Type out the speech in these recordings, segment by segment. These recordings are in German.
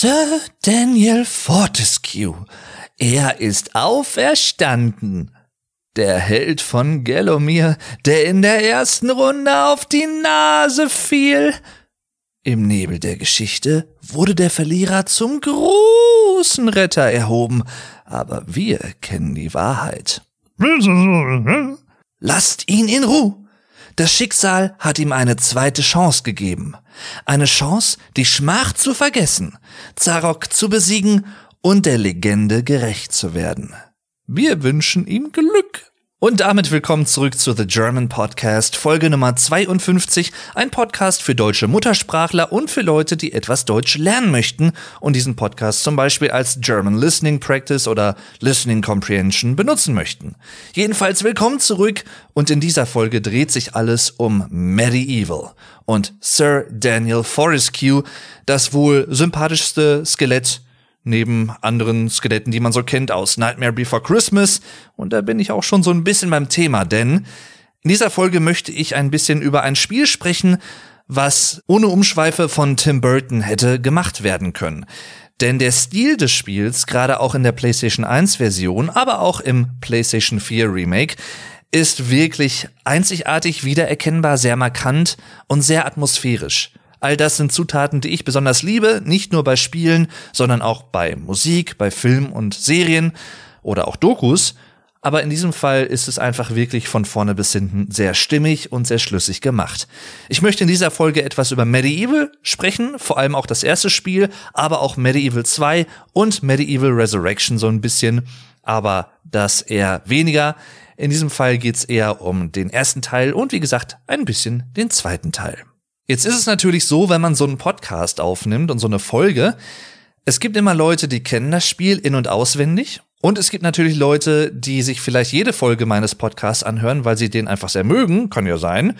Sir Daniel Fortescue. Er ist auferstanden. Der Held von Gallomir, der in der ersten Runde auf die Nase fiel. Im Nebel der Geschichte wurde der Verlierer zum großen Retter erhoben, aber wir kennen die Wahrheit. Lasst ihn in Ruhe. Das Schicksal hat ihm eine zweite Chance gegeben. Eine Chance, die Schmach zu vergessen, Zarok zu besiegen und der Legende gerecht zu werden. Wir wünschen ihm Glück. Und damit willkommen zurück zu The German Podcast, Folge Nummer 52, ein Podcast für deutsche Muttersprachler und für Leute, die etwas Deutsch lernen möchten. Und diesen Podcast zum Beispiel als German Listening Practice oder Listening Comprehension benutzen möchten. Jedenfalls willkommen zurück. Und in dieser Folge dreht sich alles um Medieval und Sir Daniel Fortescue, das wohl sympathischste Skelett neben anderen Skeletten, die man so kennt aus Nightmare Before Christmas. Und da bin ich auch schon so ein bisschen beim Thema, denn in dieser Folge möchte ich ein bisschen über ein Spiel sprechen, was ohne Umschweife von Tim Burton hätte gemacht werden können. Denn der Stil des Spiels, gerade auch in der PlayStation 1 Version, aber auch im PlayStation 4 Remake, ist wirklich einzigartig wiedererkennbar, sehr markant und sehr atmosphärisch. All das sind Zutaten, die ich besonders liebe, nicht nur bei Spielen, sondern auch bei Musik, bei Film und Serien oder auch Dokus. Aber in diesem Fall ist es einfach wirklich von vorne bis hinten sehr stimmig und sehr schlüssig gemacht. Ich möchte in dieser Folge etwas über Medieval sprechen, vor allem auch das erste Spiel, aber auch Medieval 2 und Medieval Resurrection so ein bisschen, aber das eher weniger. In diesem Fall geht's eher um den ersten Teil und wie gesagt ein bisschen den zweiten Teil. Jetzt ist es natürlich so, wenn man so einen Podcast aufnimmt und so eine Folge, es gibt immer Leute, die kennen das Spiel in und auswendig. Und es gibt natürlich Leute, die sich vielleicht jede Folge meines Podcasts anhören, weil sie den einfach sehr mögen, kann ja sein.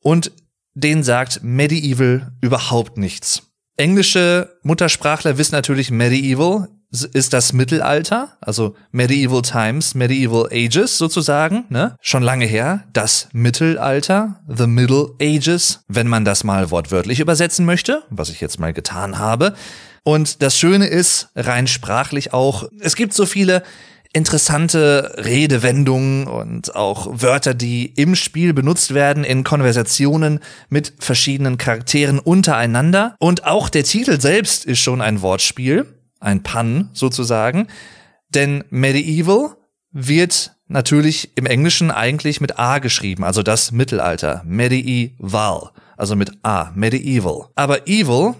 Und denen sagt Medieval überhaupt nichts. Englische Muttersprachler wissen natürlich Medieval ist das Mittelalter, also Medieval Times, Medieval Ages sozusagen, ne? Schon lange her, das Mittelalter, the Middle Ages, wenn man das mal wortwörtlich übersetzen möchte, was ich jetzt mal getan habe. Und das Schöne ist, rein sprachlich auch, es gibt so viele interessante Redewendungen und auch Wörter, die im Spiel benutzt werden in Konversationen mit verschiedenen Charakteren untereinander. Und auch der Titel selbst ist schon ein Wortspiel ein Pun sozusagen. Denn Medieval wird natürlich im Englischen eigentlich mit A geschrieben, also das Mittelalter. Medieval, also mit A, Medieval. Aber Evil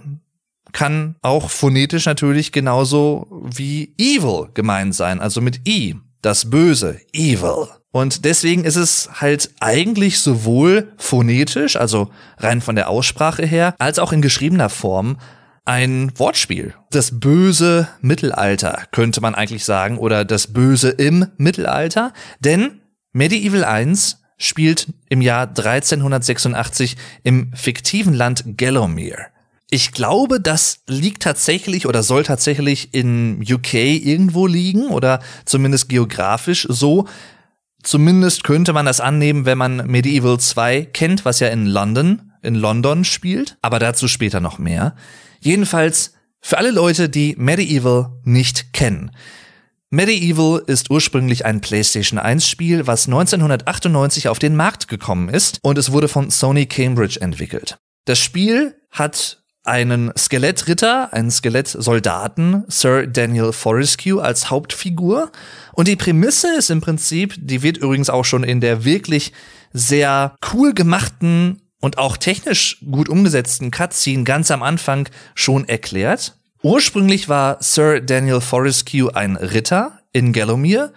kann auch phonetisch natürlich genauso wie Evil gemeint sein, also mit I, das Böse, Evil. Und deswegen ist es halt eigentlich sowohl phonetisch, also rein von der Aussprache her, als auch in geschriebener Form ein Wortspiel. Das böse Mittelalter könnte man eigentlich sagen oder das Böse im Mittelalter, denn Medieval 1 spielt im Jahr 1386 im fiktiven Land Gallowmere. Ich glaube, das liegt tatsächlich oder soll tatsächlich in UK irgendwo liegen oder zumindest geografisch so. Zumindest könnte man das annehmen, wenn man Medieval 2 kennt, was ja in London, in London spielt, aber dazu später noch mehr. Jedenfalls für alle Leute, die Medieval nicht kennen. Medieval ist ursprünglich ein PlayStation 1 Spiel, was 1998 auf den Markt gekommen ist und es wurde von Sony Cambridge entwickelt. Das Spiel hat einen Skelettritter, einen Skelettsoldaten, Sir Daniel Fortescue als Hauptfigur. Und die Prämisse ist im Prinzip, die wird übrigens auch schon in der wirklich sehr cool gemachten und auch technisch gut umgesetzten Cutscene ganz am Anfang schon erklärt. Ursprünglich war Sir Daniel Fortescue ein Ritter in Gallowmere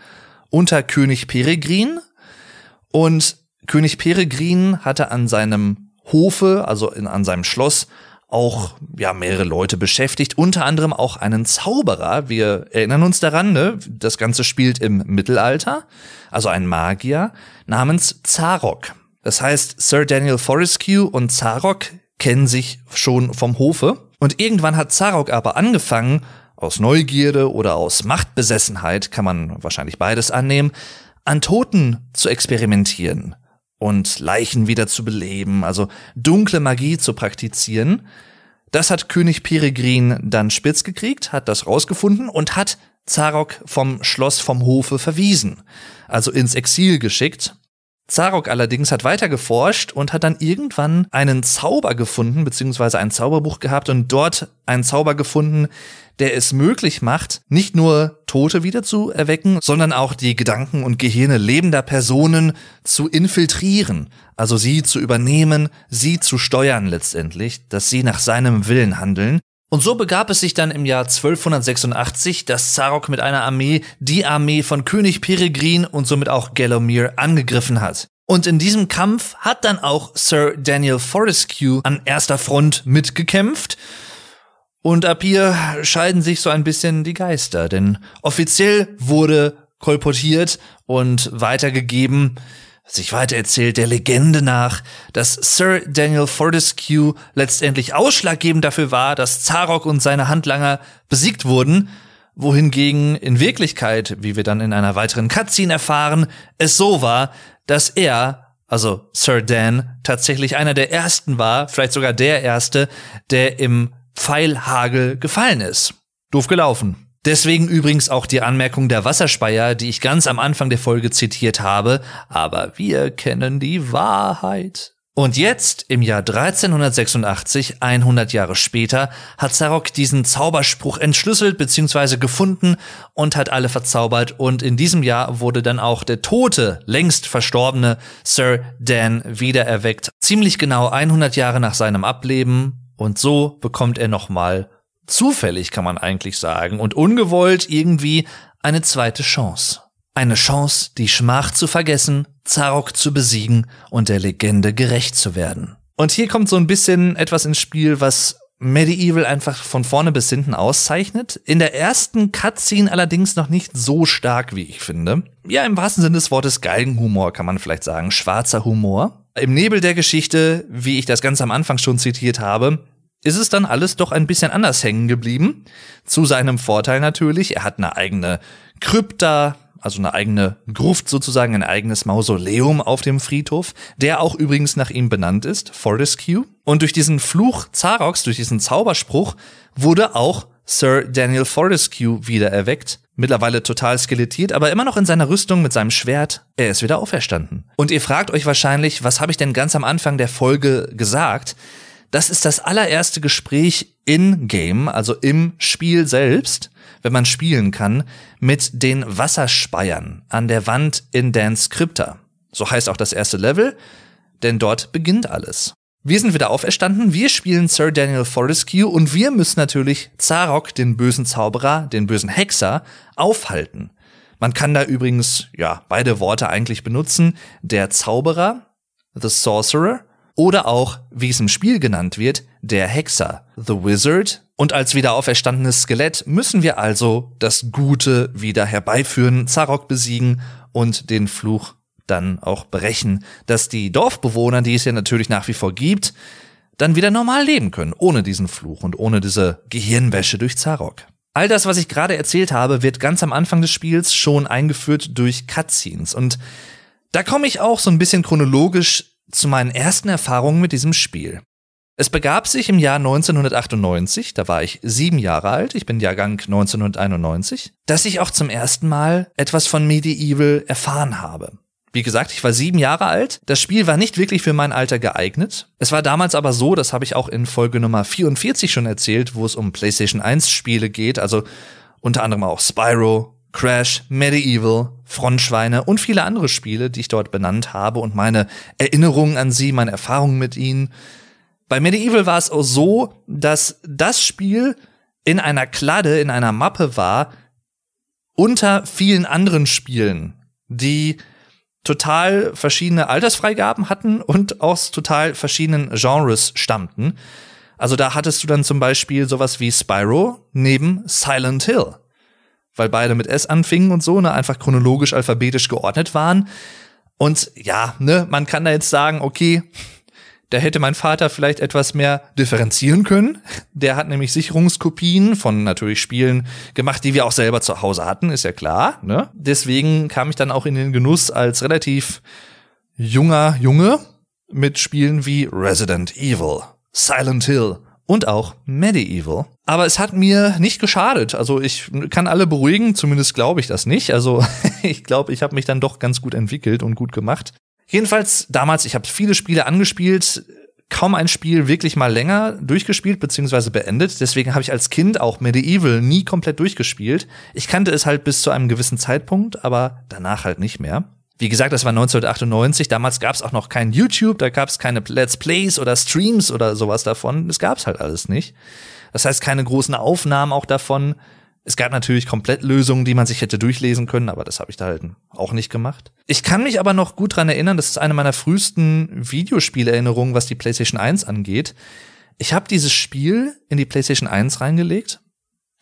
unter König Peregrin und König Peregrin hatte an seinem Hofe, also in, an seinem Schloss, auch ja mehrere Leute beschäftigt, unter anderem auch einen Zauberer. Wir erinnern uns daran, ne? Das Ganze spielt im Mittelalter, also ein Magier namens Zarok. Das heißt, Sir Daniel Fortescue und Zarok kennen sich schon vom Hofe. Und irgendwann hat Zarok aber angefangen, aus Neugierde oder aus Machtbesessenheit, kann man wahrscheinlich beides annehmen, an Toten zu experimentieren und Leichen wieder zu beleben, also dunkle Magie zu praktizieren. Das hat König Peregrin dann spitz gekriegt, hat das rausgefunden und hat Zarok vom Schloss vom Hofe verwiesen, also ins Exil geschickt. Zarok allerdings hat weiter geforscht und hat dann irgendwann einen Zauber gefunden, beziehungsweise ein Zauberbuch gehabt und dort einen Zauber gefunden, der es möglich macht, nicht nur Tote wieder zu erwecken, sondern auch die Gedanken und Gehirne lebender Personen zu infiltrieren, also sie zu übernehmen, sie zu steuern letztendlich, dass sie nach seinem Willen handeln. Und so begab es sich dann im Jahr 1286, dass Zarok mit einer Armee die Armee von König Peregrin und somit auch Gelomir angegriffen hat. Und in diesem Kampf hat dann auch Sir Daniel Fortescue an erster Front mitgekämpft. Und ab hier scheiden sich so ein bisschen die Geister, denn offiziell wurde kolportiert und weitergegeben, sich weitererzählt der Legende nach, dass Sir Daniel Fortescue letztendlich ausschlaggebend dafür war, dass Zarok und seine Handlanger besiegt wurden, wohingegen in Wirklichkeit, wie wir dann in einer weiteren Cutscene erfahren, es so war, dass er also Sir Dan, tatsächlich einer der ersten war, vielleicht sogar der erste, der im Pfeilhagel gefallen ist. Doof gelaufen. Deswegen übrigens auch die Anmerkung der Wasserspeier, die ich ganz am Anfang der Folge zitiert habe, aber wir kennen die Wahrheit. Und jetzt, im Jahr 1386, 100 Jahre später, hat Zarok diesen Zauberspruch entschlüsselt bzw. gefunden und hat alle verzaubert. Und in diesem Jahr wurde dann auch der tote, längst verstorbene Sir Dan wiedererweckt. Ziemlich genau 100 Jahre nach seinem Ableben und so bekommt er nochmal, zufällig kann man eigentlich sagen, und ungewollt irgendwie eine zweite Chance. Eine Chance, die Schmach zu vergessen, Zarok zu besiegen und der Legende gerecht zu werden. Und hier kommt so ein bisschen etwas ins Spiel, was Medieval einfach von vorne bis hinten auszeichnet. In der ersten Cutscene allerdings noch nicht so stark, wie ich finde. Ja, im wahrsten Sinne des Wortes Geigenhumor kann man vielleicht sagen, schwarzer Humor. Im Nebel der Geschichte, wie ich das ganz am Anfang schon zitiert habe, ist es dann alles doch ein bisschen anders hängen geblieben. Zu seinem Vorteil natürlich. Er hat eine eigene Krypta, also eine eigene Gruft sozusagen, ein eigenes Mausoleum auf dem Friedhof, der auch übrigens nach ihm benannt ist, Fortescue. Und durch diesen Fluch Zaroks, durch diesen Zauberspruch, wurde auch Sir Daniel Fortescue wieder erweckt. Mittlerweile total skelettiert, aber immer noch in seiner Rüstung mit seinem Schwert. Er ist wieder auferstanden. Und ihr fragt euch wahrscheinlich, was habe ich denn ganz am Anfang der Folge gesagt? Das ist das allererste Gespräch in Game, also im Spiel selbst, wenn man spielen kann, mit den Wasserspeiern an der Wand in Dance Crypta. So heißt auch das erste Level, denn dort beginnt alles. Wir sind wieder auferstanden, wir spielen Sir Daniel Fortescue und wir müssen natürlich Zarok, den bösen Zauberer, den bösen Hexer, aufhalten. Man kann da übrigens, ja, beide Worte eigentlich benutzen. Der Zauberer, the Sorcerer, oder auch, wie es im Spiel genannt wird, der Hexer, The Wizard. Und als wieder auferstandenes Skelett müssen wir also das Gute wieder herbeiführen, Zarok besiegen und den Fluch dann auch brechen, dass die Dorfbewohner, die es ja natürlich nach wie vor gibt, dann wieder normal leben können, ohne diesen Fluch und ohne diese Gehirnwäsche durch Zarok. All das, was ich gerade erzählt habe, wird ganz am Anfang des Spiels schon eingeführt durch Cutscenes und da komme ich auch so ein bisschen chronologisch zu meinen ersten Erfahrungen mit diesem Spiel. Es begab sich im Jahr 1998, da war ich sieben Jahre alt, ich bin Jahrgang 1991, dass ich auch zum ersten Mal etwas von Medieval erfahren habe. Wie gesagt, ich war sieben Jahre alt. Das Spiel war nicht wirklich für mein Alter geeignet. Es war damals aber so, das habe ich auch in Folge Nummer 44 schon erzählt, wo es um PlayStation 1 Spiele geht, also unter anderem auch Spyro, Crash, Medieval, Frontschweine und viele andere Spiele, die ich dort benannt habe und meine Erinnerungen an sie, meine Erfahrungen mit ihnen. Bei Medieval war es auch so, dass das Spiel in einer Kladde, in einer Mappe war, unter vielen anderen Spielen, die total verschiedene Altersfreigaben hatten und aus total verschiedenen Genres stammten. Also da hattest du dann zum Beispiel sowas wie Spyro neben Silent Hill weil beide mit S anfingen und so, ne, einfach chronologisch alphabetisch geordnet waren. Und ja, ne, man kann da jetzt sagen, okay, da hätte mein Vater vielleicht etwas mehr differenzieren können. Der hat nämlich Sicherungskopien von natürlich Spielen gemacht, die wir auch selber zu Hause hatten, ist ja klar. Ne? Deswegen kam ich dann auch in den Genuss als relativ junger Junge mit Spielen wie Resident Evil, Silent Hill und auch Medieval. Aber es hat mir nicht geschadet. Also ich kann alle beruhigen, zumindest glaube ich das nicht. Also ich glaube, ich habe mich dann doch ganz gut entwickelt und gut gemacht. Jedenfalls damals, ich habe viele Spiele angespielt, kaum ein Spiel wirklich mal länger durchgespielt bzw. beendet. Deswegen habe ich als Kind auch Medieval nie komplett durchgespielt. Ich kannte es halt bis zu einem gewissen Zeitpunkt, aber danach halt nicht mehr. Wie gesagt, das war 1998. Damals gab es auch noch kein YouTube, da gab es keine Let's Plays oder Streams oder sowas davon. Das gab es halt alles nicht. Das heißt, keine großen Aufnahmen auch davon. Es gab natürlich Komplettlösungen, die man sich hätte durchlesen können, aber das habe ich da halt auch nicht gemacht. Ich kann mich aber noch gut dran erinnern, das ist eine meiner frühesten Videospielerinnerungen, was die PlayStation 1 angeht. Ich habe dieses Spiel in die PlayStation 1 reingelegt,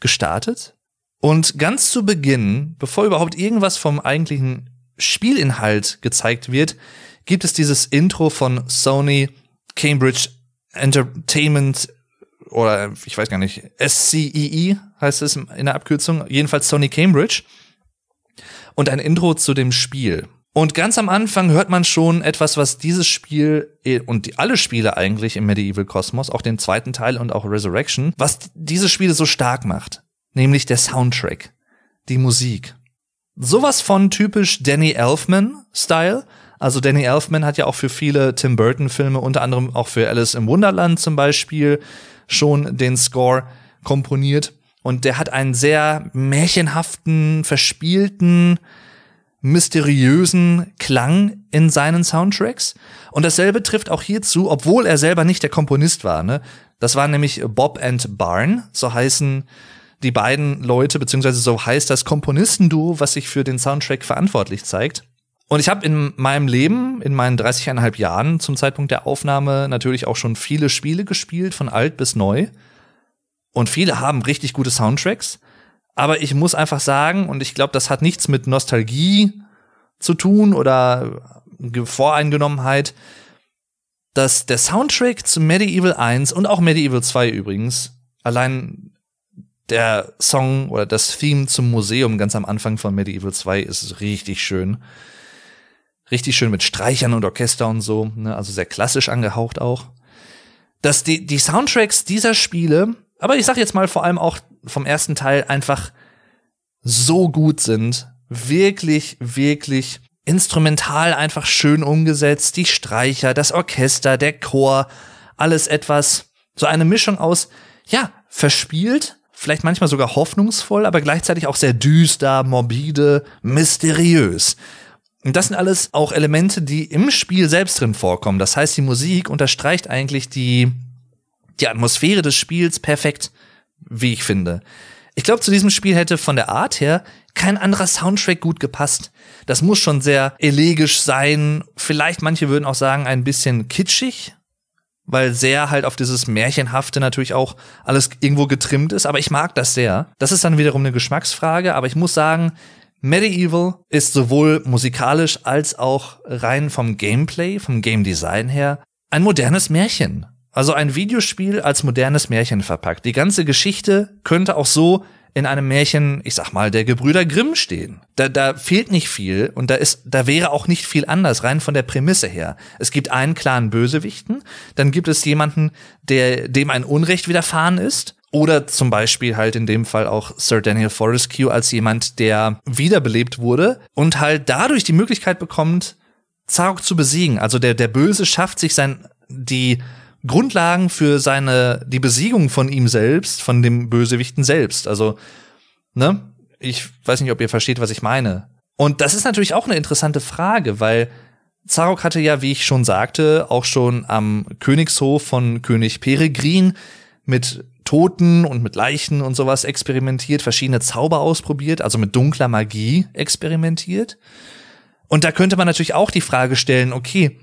gestartet und ganz zu Beginn, bevor überhaupt irgendwas vom eigentlichen Spielinhalt gezeigt wird, gibt es dieses Intro von Sony Cambridge Entertainment oder ich weiß gar nicht, SCEE e heißt es in der Abkürzung, jedenfalls Sony Cambridge und ein Intro zu dem Spiel. Und ganz am Anfang hört man schon etwas, was dieses Spiel und die, alle Spiele eigentlich im Medieval Kosmos, auch den zweiten Teil und auch Resurrection, was diese Spiele so stark macht, nämlich der Soundtrack, die Musik sowas von typisch Danny Elfman-Style. Also Danny Elfman hat ja auch für viele Tim Burton-Filme, unter anderem auch für Alice im Wunderland zum Beispiel, schon den Score komponiert. Und der hat einen sehr märchenhaften, verspielten, mysteriösen Klang in seinen Soundtracks. Und dasselbe trifft auch hierzu, obwohl er selber nicht der Komponist war. Ne? Das war nämlich Bob and Barn, so heißen die beiden Leute, beziehungsweise so heißt das Komponistenduo, was sich für den Soundtrack verantwortlich zeigt. Und ich habe in meinem Leben, in meinen 30,5 Jahren zum Zeitpunkt der Aufnahme natürlich auch schon viele Spiele gespielt, von alt bis neu. Und viele haben richtig gute Soundtracks. Aber ich muss einfach sagen, und ich glaube, das hat nichts mit Nostalgie zu tun oder Voreingenommenheit, dass der Soundtrack zu Medieval 1 und auch Medieval 2 übrigens allein der Song oder das Theme zum Museum ganz am Anfang von Medieval 2 ist richtig schön. Richtig schön mit Streichern und Orchester und so, ne? also sehr klassisch angehaucht auch. Dass die, die Soundtracks dieser Spiele, aber ich sag jetzt mal vor allem auch vom ersten Teil einfach so gut sind. Wirklich, wirklich instrumental einfach schön umgesetzt. Die Streicher, das Orchester, der Chor, alles etwas, so eine Mischung aus, ja, verspielt, vielleicht manchmal sogar hoffnungsvoll, aber gleichzeitig auch sehr düster, morbide, mysteriös. Und das sind alles auch Elemente, die im Spiel selbst drin vorkommen. Das heißt, die Musik unterstreicht eigentlich die, die Atmosphäre des Spiels perfekt, wie ich finde. Ich glaube, zu diesem Spiel hätte von der Art her kein anderer Soundtrack gut gepasst. Das muss schon sehr elegisch sein. Vielleicht manche würden auch sagen, ein bisschen kitschig, weil sehr halt auf dieses Märchenhafte natürlich auch alles irgendwo getrimmt ist, aber ich mag das sehr. Das ist dann wiederum eine Geschmacksfrage, aber ich muss sagen, Medieval ist sowohl musikalisch als auch rein vom Gameplay, vom Game Design her ein modernes Märchen. Also ein Videospiel als modernes Märchen verpackt. Die ganze Geschichte könnte auch so in einem Märchen, ich sag mal, der Gebrüder Grimm stehen. Da, da fehlt nicht viel und da ist, da wäre auch nicht viel anders, rein von der Prämisse her. Es gibt einen klaren Bösewichten, dann gibt es jemanden, der, dem ein Unrecht widerfahren ist. Oder zum Beispiel halt in dem Fall auch Sir Daniel Fortescue als jemand, der wiederbelebt wurde und halt dadurch die Möglichkeit bekommt, Zarok zu besiegen. Also der, der Böse schafft sich sein, die Grundlagen für seine, die Besiegung von ihm selbst, von dem Bösewichten selbst. Also, ne? Ich weiß nicht, ob ihr versteht, was ich meine. Und das ist natürlich auch eine interessante Frage, weil Zarok hatte ja, wie ich schon sagte, auch schon am Königshof von König Peregrin mit Toten und mit Leichen und sowas experimentiert, verschiedene Zauber ausprobiert, also mit dunkler Magie experimentiert. Und da könnte man natürlich auch die Frage stellen, okay,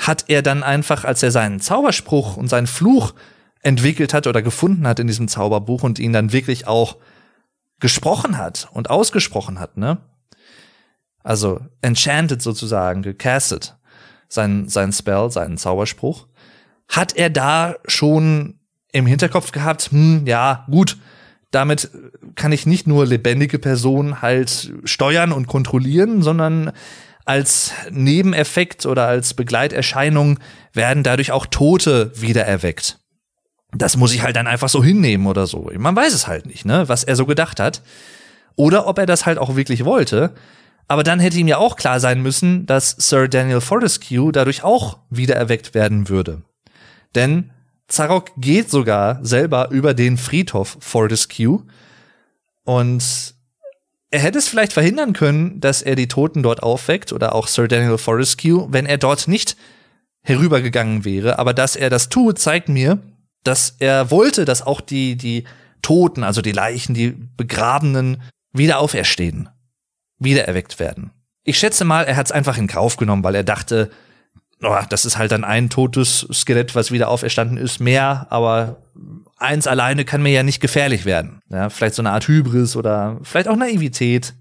hat er dann einfach, als er seinen Zauberspruch und seinen Fluch entwickelt hat oder gefunden hat in diesem Zauberbuch und ihn dann wirklich auch gesprochen hat und ausgesprochen hat, ne? Also enchanted sozusagen, gecastet, sein, sein Spell, seinen Zauberspruch. Hat er da schon im Hinterkopf gehabt, hm, ja, gut, damit kann ich nicht nur lebendige Personen halt steuern und kontrollieren, sondern als Nebeneffekt oder als Begleiterscheinung werden dadurch auch Tote wiedererweckt. das muss ich halt dann einfach so hinnehmen oder so. Man weiß es halt nicht, ne, was er so gedacht hat. Oder ob er das halt auch wirklich wollte. Aber dann hätte ihm ja auch klar sein müssen, dass Sir Daniel Fortescue dadurch auch wiedererweckt werden würde. Denn Zarok geht sogar selber über den Friedhof Fortescue und er hätte es vielleicht verhindern können, dass er die Toten dort aufweckt oder auch Sir Daniel Fortescue, wenn er dort nicht herübergegangen wäre. Aber dass er das tut, zeigt mir, dass er wollte, dass auch die, die Toten, also die Leichen, die Begrabenen wieder auferstehen, wieder erweckt werden. Ich schätze mal, er hat es einfach in Kauf genommen, weil er dachte, oh, das ist halt dann ein totes Skelett, was wieder auferstanden ist, mehr, aber eins alleine kann mir ja nicht gefährlich werden. Ja, vielleicht so eine Art Hybris oder vielleicht auch Naivität.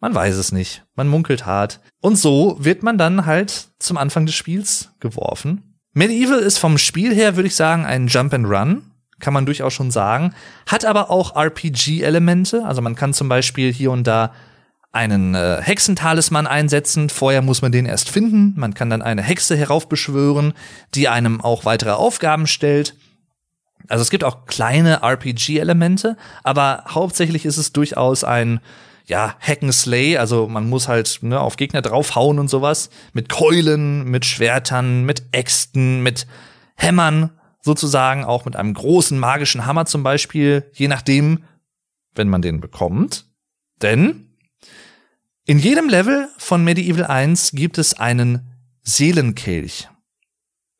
Man weiß es nicht. Man munkelt hart. Und so wird man dann halt zum Anfang des Spiels geworfen. Medieval ist vom Spiel her, würde ich sagen, ein Jump and Run. Kann man durchaus schon sagen. Hat aber auch RPG-Elemente. Also man kann zum Beispiel hier und da einen äh, Hexentalisman einsetzen. Vorher muss man den erst finden. Man kann dann eine Hexe heraufbeschwören, die einem auch weitere Aufgaben stellt. Also es gibt auch kleine RPG-Elemente, aber hauptsächlich ist es durchaus ein ja, Hack and Slay, also man muss halt ne, auf Gegner draufhauen und sowas. Mit Keulen, mit Schwertern, mit Äxten, mit Hämmern sozusagen, auch mit einem großen magischen Hammer zum Beispiel, je nachdem, wenn man den bekommt. Denn in jedem Level von Medieval 1 gibt es einen Seelenkelch.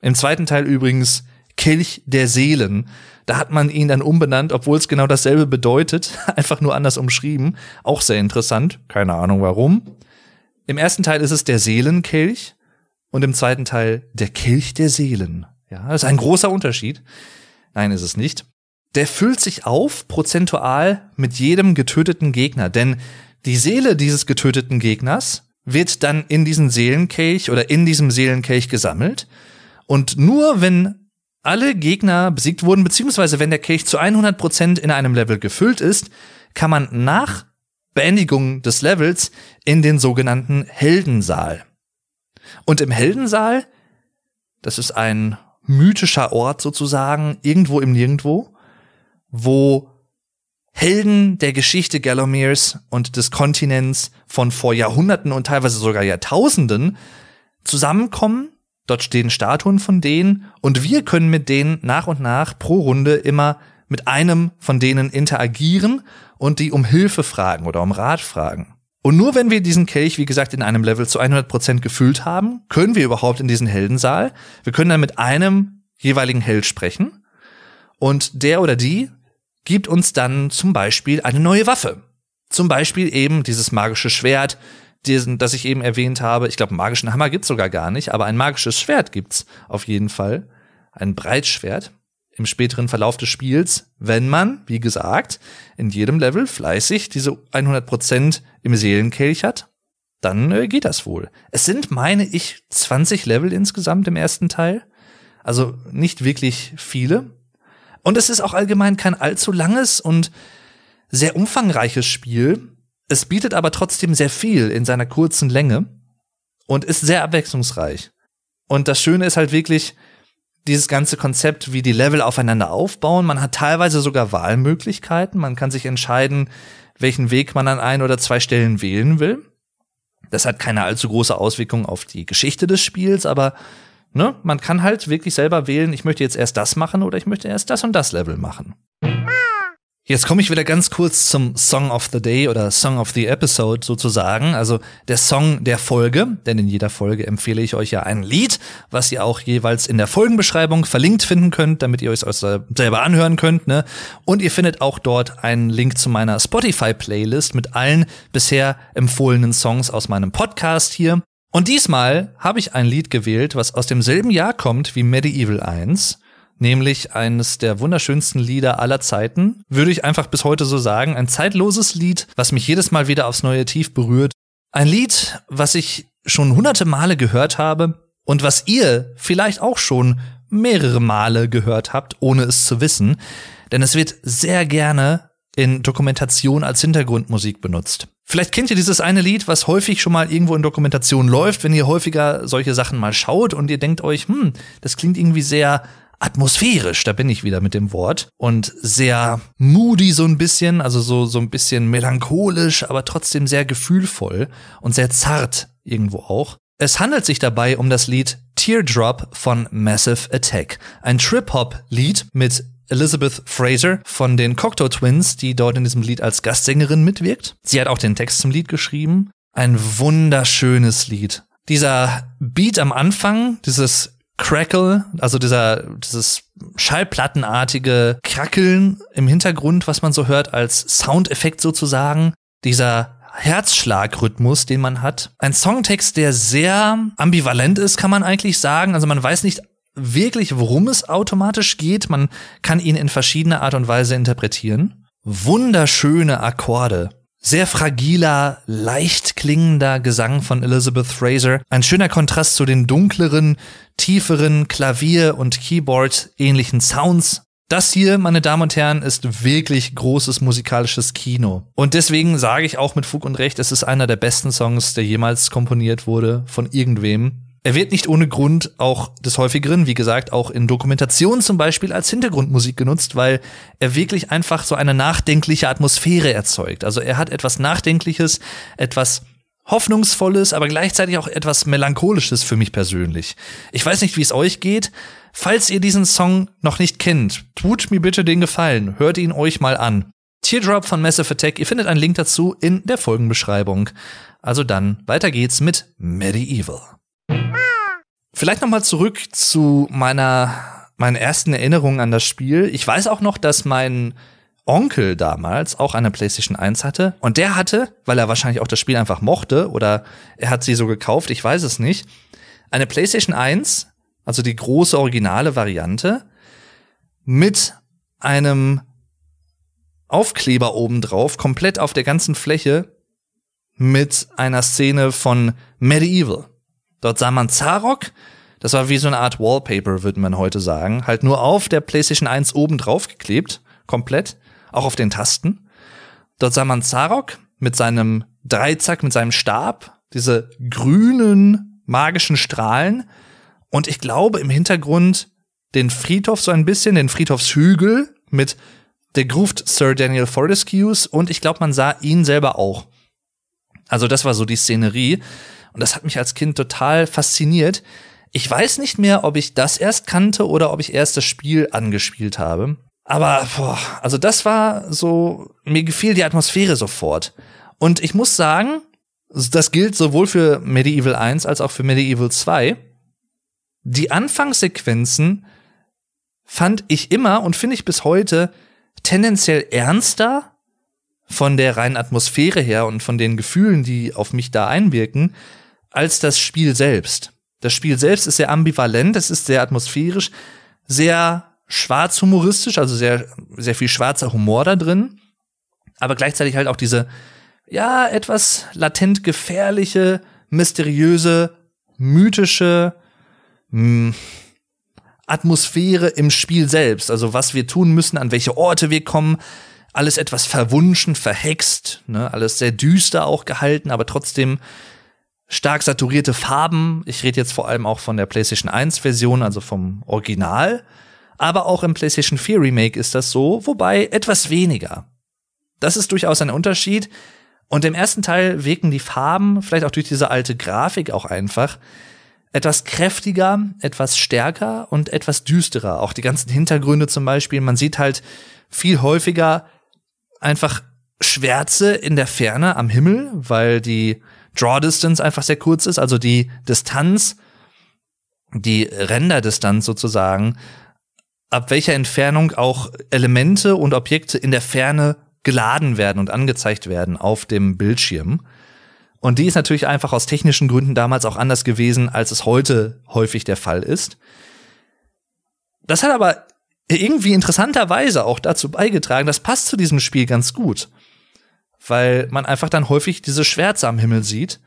Im zweiten Teil übrigens Kelch der Seelen. Da hat man ihn dann umbenannt, obwohl es genau dasselbe bedeutet, einfach nur anders umschrieben. Auch sehr interessant, keine Ahnung warum. Im ersten Teil ist es der Seelenkelch und im zweiten Teil der Kelch der Seelen. Ja, das ist ein großer Unterschied. Nein, ist es nicht. Der füllt sich auf prozentual mit jedem getöteten Gegner, denn die Seele dieses getöteten Gegners wird dann in diesen Seelenkelch oder in diesem Seelenkelch gesammelt. Und nur wenn alle Gegner besiegt wurden, beziehungsweise wenn der Kelch zu 100% in einem Level gefüllt ist, kann man nach Beendigung des Levels in den sogenannten Heldensaal. Und im Heldensaal, das ist ein mythischer Ort sozusagen, irgendwo im Nirgendwo, wo Helden der Geschichte Gallowmeres und des Kontinents von vor Jahrhunderten und teilweise sogar Jahrtausenden zusammenkommen Dort stehen Statuen von denen und wir können mit denen nach und nach pro Runde immer mit einem von denen interagieren und die um Hilfe fragen oder um Rat fragen. Und nur wenn wir diesen Kelch, wie gesagt, in einem Level zu 100 Prozent gefüllt haben, können wir überhaupt in diesen Heldensaal. Wir können dann mit einem jeweiligen Held sprechen und der oder die gibt uns dann zum Beispiel eine neue Waffe. Zum Beispiel eben dieses magische Schwert, diesen, das ich eben erwähnt habe. Ich glaube, magischen Hammer gibt's sogar gar nicht, aber ein magisches Schwert gibt's auf jeden Fall. Ein Breitschwert im späteren Verlauf des Spiels, wenn man, wie gesagt, in jedem Level fleißig diese 100% im Seelenkelch hat, dann äh, geht das wohl. Es sind, meine ich, 20 Level insgesamt im ersten Teil. Also nicht wirklich viele. Und es ist auch allgemein kein allzu langes und sehr umfangreiches Spiel. Es bietet aber trotzdem sehr viel in seiner kurzen Länge und ist sehr abwechslungsreich. Und das Schöne ist halt wirklich dieses ganze Konzept, wie die Level aufeinander aufbauen. Man hat teilweise sogar Wahlmöglichkeiten. Man kann sich entscheiden, welchen Weg man an ein oder zwei Stellen wählen will. Das hat keine allzu große Auswirkung auf die Geschichte des Spiels, aber ne, man kann halt wirklich selber wählen, ich möchte jetzt erst das machen oder ich möchte erst das und das Level machen. Jetzt komme ich wieder ganz kurz zum Song of the Day oder Song of the Episode sozusagen, also der Song der Folge, denn in jeder Folge empfehle ich euch ja ein Lied, was ihr auch jeweils in der Folgenbeschreibung verlinkt finden könnt, damit ihr euch selber anhören könnt, ne? Und ihr findet auch dort einen Link zu meiner Spotify Playlist mit allen bisher empfohlenen Songs aus meinem Podcast hier. Und diesmal habe ich ein Lied gewählt, was aus demselben Jahr kommt wie Medieval 1 nämlich eines der wunderschönsten Lieder aller Zeiten. Würde ich einfach bis heute so sagen. Ein zeitloses Lied, was mich jedes Mal wieder aufs neue Tief berührt. Ein Lied, was ich schon hunderte Male gehört habe und was ihr vielleicht auch schon mehrere Male gehört habt, ohne es zu wissen. Denn es wird sehr gerne in Dokumentation als Hintergrundmusik benutzt. Vielleicht kennt ihr dieses eine Lied, was häufig schon mal irgendwo in Dokumentation läuft, wenn ihr häufiger solche Sachen mal schaut und ihr denkt euch, hm, das klingt irgendwie sehr atmosphärisch, da bin ich wieder mit dem Wort, und sehr moody so ein bisschen, also so, so ein bisschen melancholisch, aber trotzdem sehr gefühlvoll und sehr zart irgendwo auch. Es handelt sich dabei um das Lied Teardrop von Massive Attack, ein Trip-Hop-Lied mit Elizabeth Fraser von den Cocteau Twins, die dort in diesem Lied als Gastsängerin mitwirkt. Sie hat auch den Text zum Lied geschrieben. Ein wunderschönes Lied. Dieser Beat am Anfang, dieses Crackle, also dieser, dieses schallplattenartige Krackeln im Hintergrund, was man so hört als Soundeffekt sozusagen, dieser Herzschlagrhythmus, den man hat. Ein Songtext, der sehr ambivalent ist, kann man eigentlich sagen. Also man weiß nicht wirklich, worum es automatisch geht. Man kann ihn in verschiedener Art und Weise interpretieren. Wunderschöne Akkorde. Sehr fragiler, leicht klingender Gesang von Elizabeth Fraser. Ein schöner Kontrast zu den dunkleren, tieferen Klavier- und Keyboard-ähnlichen Sounds. Das hier, meine Damen und Herren, ist wirklich großes musikalisches Kino. Und deswegen sage ich auch mit Fug und Recht, es ist einer der besten Songs, der jemals komponiert wurde von irgendwem. Er wird nicht ohne Grund auch des häufigeren, wie gesagt, auch in Dokumentationen zum Beispiel als Hintergrundmusik genutzt, weil er wirklich einfach so eine nachdenkliche Atmosphäre erzeugt. Also er hat etwas Nachdenkliches, etwas Hoffnungsvolles, aber gleichzeitig auch etwas Melancholisches für mich persönlich. Ich weiß nicht, wie es euch geht. Falls ihr diesen Song noch nicht kennt, tut mir bitte den Gefallen, hört ihn euch mal an. Teardrop von Massive Attack, ihr findet einen Link dazu in der Folgenbeschreibung. Also dann, weiter geht's mit Medieval. Vielleicht nochmal zurück zu meiner, meinen ersten Erinnerungen an das Spiel. Ich weiß auch noch, dass mein Onkel damals auch eine PlayStation 1 hatte. Und der hatte, weil er wahrscheinlich auch das Spiel einfach mochte oder er hat sie so gekauft, ich weiß es nicht, eine PlayStation 1, also die große originale Variante, mit einem Aufkleber obendrauf, komplett auf der ganzen Fläche, mit einer Szene von Medieval. Dort sah man Zarok. Das war wie so eine Art Wallpaper, würde man heute sagen. Halt nur auf der PlayStation 1 oben drauf geklebt. Komplett. Auch auf den Tasten. Dort sah man Zarok mit seinem Dreizack, mit seinem Stab. Diese grünen magischen Strahlen. Und ich glaube im Hintergrund den Friedhof so ein bisschen, den Friedhofshügel mit der Grooved Sir Daniel Fortescues. Und ich glaube, man sah ihn selber auch. Also das war so die Szenerie. Und das hat mich als Kind total fasziniert. Ich weiß nicht mehr, ob ich das erst kannte oder ob ich erst das Spiel angespielt habe. Aber, boah, also das war so, mir gefiel die Atmosphäre sofort. Und ich muss sagen, das gilt sowohl für Medieval 1 als auch für Medieval 2. Die Anfangssequenzen fand ich immer und finde ich bis heute tendenziell ernster von der reinen Atmosphäre her und von den Gefühlen, die auf mich da einwirken, als das Spiel selbst. Das Spiel selbst ist sehr ambivalent, es ist sehr atmosphärisch, sehr schwarz humoristisch, also sehr, sehr viel schwarzer Humor da drin, aber gleichzeitig halt auch diese, ja, etwas latent gefährliche, mysteriöse, mythische mh, hm, Atmosphäre im Spiel selbst, also was wir tun müssen, an welche Orte wir kommen, alles etwas verwunschen, verhext, ne, alles sehr düster auch gehalten, aber trotzdem stark saturierte Farben. Ich rede jetzt vor allem auch von der PlayStation 1 Version, also vom Original. Aber auch im PlayStation 4 Remake ist das so, wobei etwas weniger. Das ist durchaus ein Unterschied. Und im ersten Teil wirken die Farben, vielleicht auch durch diese alte Grafik auch einfach, etwas kräftiger, etwas stärker und etwas düsterer. Auch die ganzen Hintergründe zum Beispiel. Man sieht halt viel häufiger einfach Schwärze in der Ferne am Himmel, weil die Draw Distance einfach sehr kurz ist, also die Distanz, die Renderdistanz sozusagen, ab welcher Entfernung auch Elemente und Objekte in der Ferne geladen werden und angezeigt werden auf dem Bildschirm. Und die ist natürlich einfach aus technischen Gründen damals auch anders gewesen, als es heute häufig der Fall ist. Das hat aber irgendwie interessanterweise auch dazu beigetragen, das passt zu diesem Spiel ganz gut weil man einfach dann häufig diese Schwärze am Himmel sieht.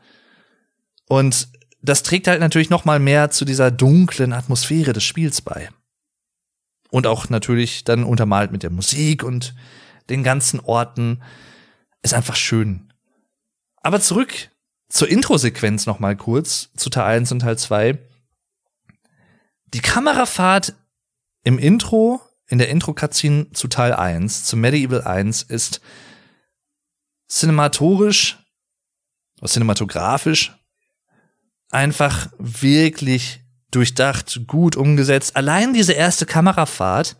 Und das trägt halt natürlich noch mal mehr zu dieser dunklen Atmosphäre des Spiels bei. Und auch natürlich dann untermalt mit der Musik und den ganzen Orten. Ist einfach schön. Aber zurück zur Intro-Sequenz noch mal kurz, zu Teil 1 und Teil 2. Die Kamerafahrt Im Intro, in der Intro-Cutscene zu Teil 1, zu Medieval 1, ist cinematorisch, cinematografisch einfach wirklich durchdacht, gut umgesetzt. Allein diese erste Kamerafahrt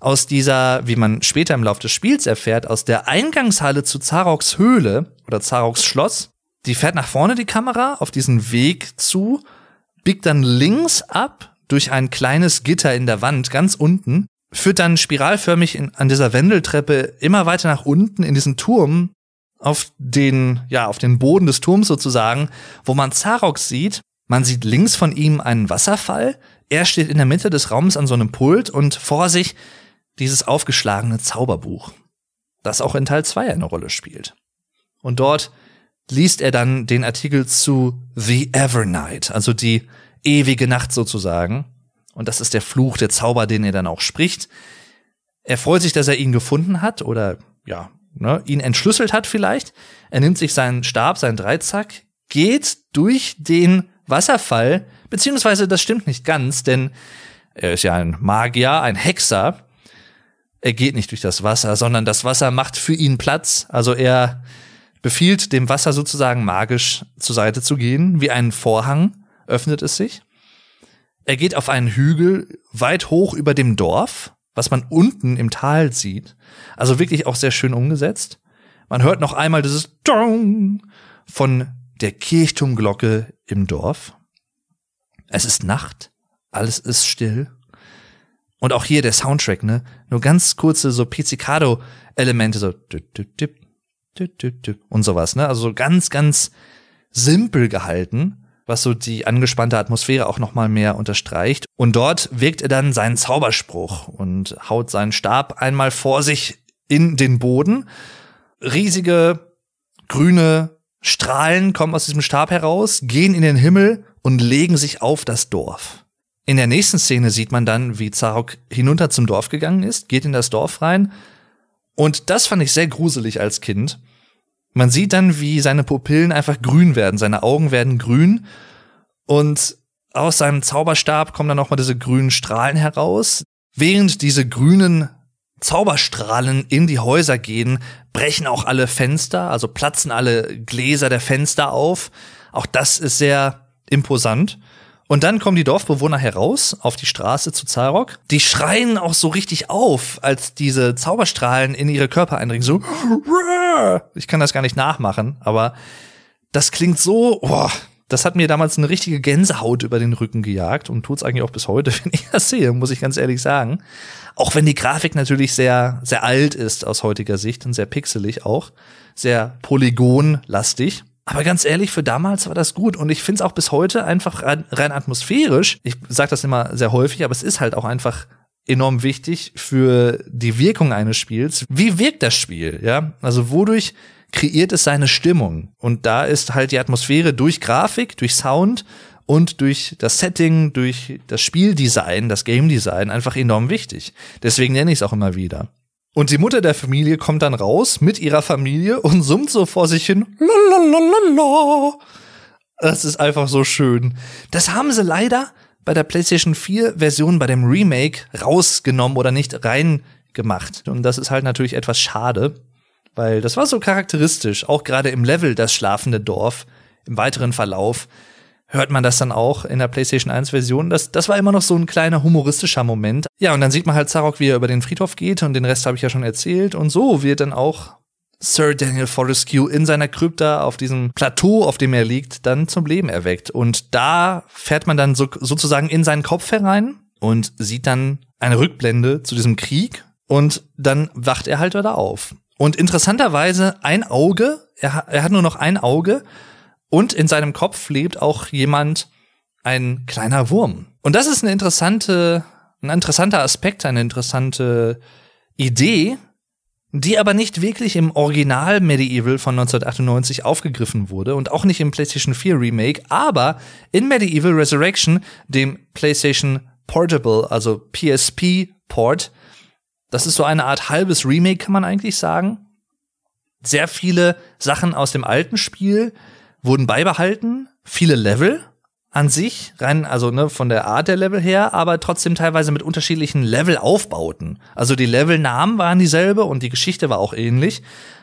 aus dieser, wie man später im Laufe des Spiels erfährt, aus der Eingangshalle zu Zaroks Höhle oder Zaroks Schloss, die fährt nach vorne die Kamera auf diesen Weg zu, biegt dann links ab durch ein kleines Gitter in der Wand ganz unten, führt dann spiralförmig in, an dieser Wendeltreppe immer weiter nach unten in diesen Turm auf den, ja, auf den Boden des Turms sozusagen, wo man Zarok sieht. Man sieht links von ihm einen Wasserfall. Er steht in der Mitte des Raums an so einem Pult und vor sich dieses aufgeschlagene Zauberbuch, das auch in Teil 2 eine Rolle spielt. Und dort liest er dann den Artikel zu The Evernight, also die ewige Nacht sozusagen. Und das ist der Fluch, der Zauber, den er dann auch spricht. Er freut sich, dass er ihn gefunden hat oder ja, ne, ihn entschlüsselt hat vielleicht. Er nimmt sich seinen Stab, seinen Dreizack, geht durch den Wasserfall, beziehungsweise das stimmt nicht ganz, denn er ist ja ein Magier, ein Hexer. Er geht nicht durch das Wasser, sondern das Wasser macht für ihn Platz. Also er befiehlt dem Wasser sozusagen magisch zur Seite zu gehen, wie ein Vorhang öffnet es sich. Er geht auf einen Hügel weit hoch über dem Dorf, was man unten im Tal sieht. Also wirklich auch sehr schön umgesetzt. Man hört noch einmal dieses Dong von der Kirchturmglocke im Dorf. Es ist Nacht, alles ist still. Und auch hier der Soundtrack, ne? Nur ganz kurze so Pizzicato-Elemente, so und sowas, ne? Also so ganz, ganz simpel gehalten, was so die angespannte Atmosphäre auch nochmal mehr unterstreicht. Und dort wirkt er dann seinen Zauberspruch und haut seinen Stab einmal vor sich in den Boden. Riesige grüne Strahlen kommen aus diesem Stab heraus, gehen in den Himmel und legen sich auf das Dorf. In der nächsten Szene sieht man dann, wie Zarok hinunter zum Dorf gegangen ist, geht in das Dorf rein. Und das fand ich sehr gruselig als Kind. Man sieht dann, wie seine Pupillen einfach grün werden, seine Augen werden grün und aus seinem Zauberstab kommen dann auch mal diese grünen Strahlen heraus. Während diese grünen Zauberstrahlen in die Häuser gehen, brechen auch alle Fenster, also platzen alle Gläser der Fenster auf. Auch das ist sehr imposant. Und dann kommen die Dorfbewohner heraus auf die Straße zu Zarok. Die schreien auch so richtig auf, als diese Zauberstrahlen in ihre Körper eindringen. So, ich kann das gar nicht nachmachen, aber das klingt so, boah, das hat mir damals eine richtige Gänsehaut über den Rücken gejagt und tut's eigentlich auch bis heute, wenn ich das sehe, muss ich ganz ehrlich sagen. Auch wenn die Grafik natürlich sehr, sehr alt ist aus heutiger Sicht und sehr pixelig auch, sehr polygonlastig. Aber ganz ehrlich, für damals war das gut und ich finde es auch bis heute einfach rein, rein atmosphärisch. Ich sage das immer sehr häufig, aber es ist halt auch einfach enorm wichtig für die Wirkung eines Spiels. Wie wirkt das Spiel? Ja, also wodurch kreiert es seine Stimmung? Und da ist halt die Atmosphäre durch Grafik, durch Sound und durch das Setting, durch das Spieldesign, das Game Design einfach enorm wichtig. Deswegen nenne ich es auch immer wieder. Und die Mutter der Familie kommt dann raus mit ihrer Familie und summt so vor sich hin. Lalalala. Das ist einfach so schön. Das haben sie leider bei der PlayStation 4 Version bei dem Remake rausgenommen oder nicht reingemacht. Und das ist halt natürlich etwas schade, weil das war so charakteristisch, auch gerade im Level das schlafende Dorf, im weiteren Verlauf hört man das dann auch in der PlayStation 1 Version. Das, das war immer noch so ein kleiner humoristischer Moment. Ja, und dann sieht man halt Zarok, wie er über den Friedhof geht und den Rest habe ich ja schon erzählt. Und so wird dann auch Sir Daniel Fortescue in seiner Krypta auf diesem Plateau, auf dem er liegt, dann zum Leben erweckt. Und da fährt man dann so, sozusagen in seinen Kopf herein und sieht dann eine Rückblende zu diesem Krieg und dann wacht er halt wieder auf. Und interessanterweise ein Auge, er, er hat nur noch ein Auge und in seinem Kopf lebt auch jemand, ein kleiner Wurm. Und das ist eine interessante, ein interessanter Aspekt, eine interessante Idee, die aber nicht wirklich im Original Medieval von 1998 aufgegriffen wurde und auch nicht im PlayStation 4 Remake, aber in Medieval Resurrection, dem PlayStation Portable, also PSP Port, das ist so eine Art halbes Remake, kann man eigentlich sagen. Sehr viele Sachen aus dem alten Spiel wurden beibehalten, viele Level, an sich, rein, also ne, von der Art der Level her, aber trotzdem teilweise mit unterschiedlichen Levelaufbauten. Also die Levelnamen waren dieselbe und die Geschichte war auch ähnlich,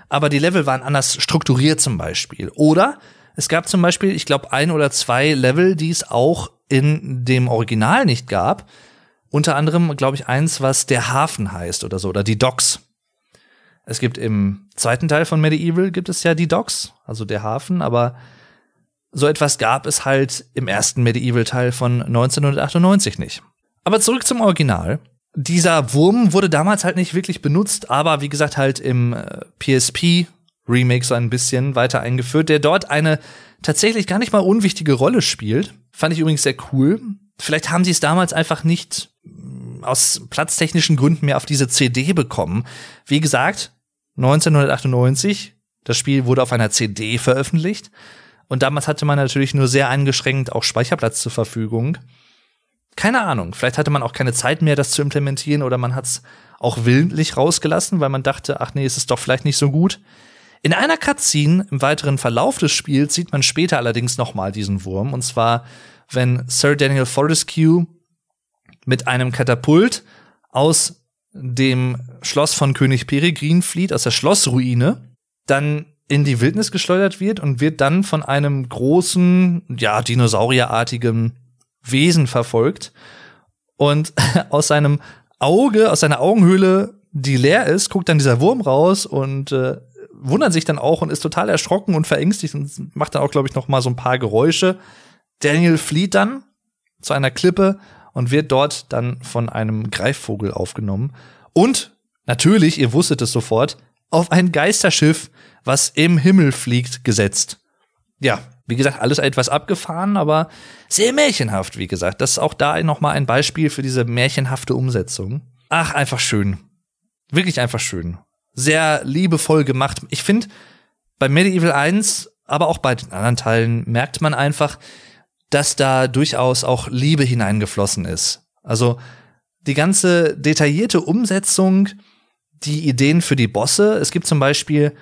aber die Level waren anders strukturiert zum Beispiel. Oder es gab zum Beispiel, ich glaube, ein oder zwei Level, die es auch in dem Original nicht gab. Unter anderem, glaube ich, eins, was der Hafen heißt oder so, oder die Docks. Es gibt im zweiten Teil von Medieval gibt es ja die Docks, also der Hafen, aber so etwas gab es halt im ersten Medieval-Teil von 1998 nicht. Aber zurück zum Original. Dieser Wurm wurde damals halt nicht wirklich benutzt, aber wie gesagt halt im äh, PSP Remake so ein bisschen weiter eingeführt, der dort eine tatsächlich gar nicht mal unwichtige Rolle spielt. Fand ich übrigens sehr cool. Vielleicht haben sie es damals einfach nicht mm, aus platztechnischen Gründen mehr auf diese CD bekommen. Wie gesagt, 1998, das Spiel wurde auf einer CD veröffentlicht. Und damals hatte man natürlich nur sehr eingeschränkt auch Speicherplatz zur Verfügung. Keine Ahnung, vielleicht hatte man auch keine Zeit mehr, das zu implementieren, oder man hat es auch willentlich rausgelassen, weil man dachte, ach nee, es ist doch vielleicht nicht so gut. In einer Cutscene im weiteren Verlauf des Spiels sieht man später allerdings nochmal diesen Wurm, und zwar, wenn Sir Daniel Fortescue mit einem Katapult aus dem Schloss von König Peregrin flieht, aus der Schlossruine, dann in die Wildnis geschleudert wird und wird dann von einem großen, ja, dinosaurierartigen Wesen verfolgt. Und aus seinem Auge, aus seiner Augenhöhle, die leer ist, guckt dann dieser Wurm raus und äh, wundert sich dann auch und ist total erschrocken und verängstigt und macht dann auch, glaube ich, noch mal so ein paar Geräusche. Daniel flieht dann zu einer Klippe und wird dort dann von einem Greifvogel aufgenommen. Und natürlich, ihr wusstet es sofort, auf ein Geisterschiff, was im Himmel fliegt, gesetzt. Ja, wie gesagt, alles etwas abgefahren, aber sehr märchenhaft, wie gesagt. Das ist auch da nochmal ein Beispiel für diese märchenhafte Umsetzung. Ach, einfach schön. Wirklich einfach schön. Sehr liebevoll gemacht. Ich finde, bei Medieval 1, aber auch bei den anderen Teilen, merkt man einfach, dass da durchaus auch Liebe hineingeflossen ist. Also die ganze detaillierte Umsetzung, die Ideen für die Bosse. Es gibt zum Beispiel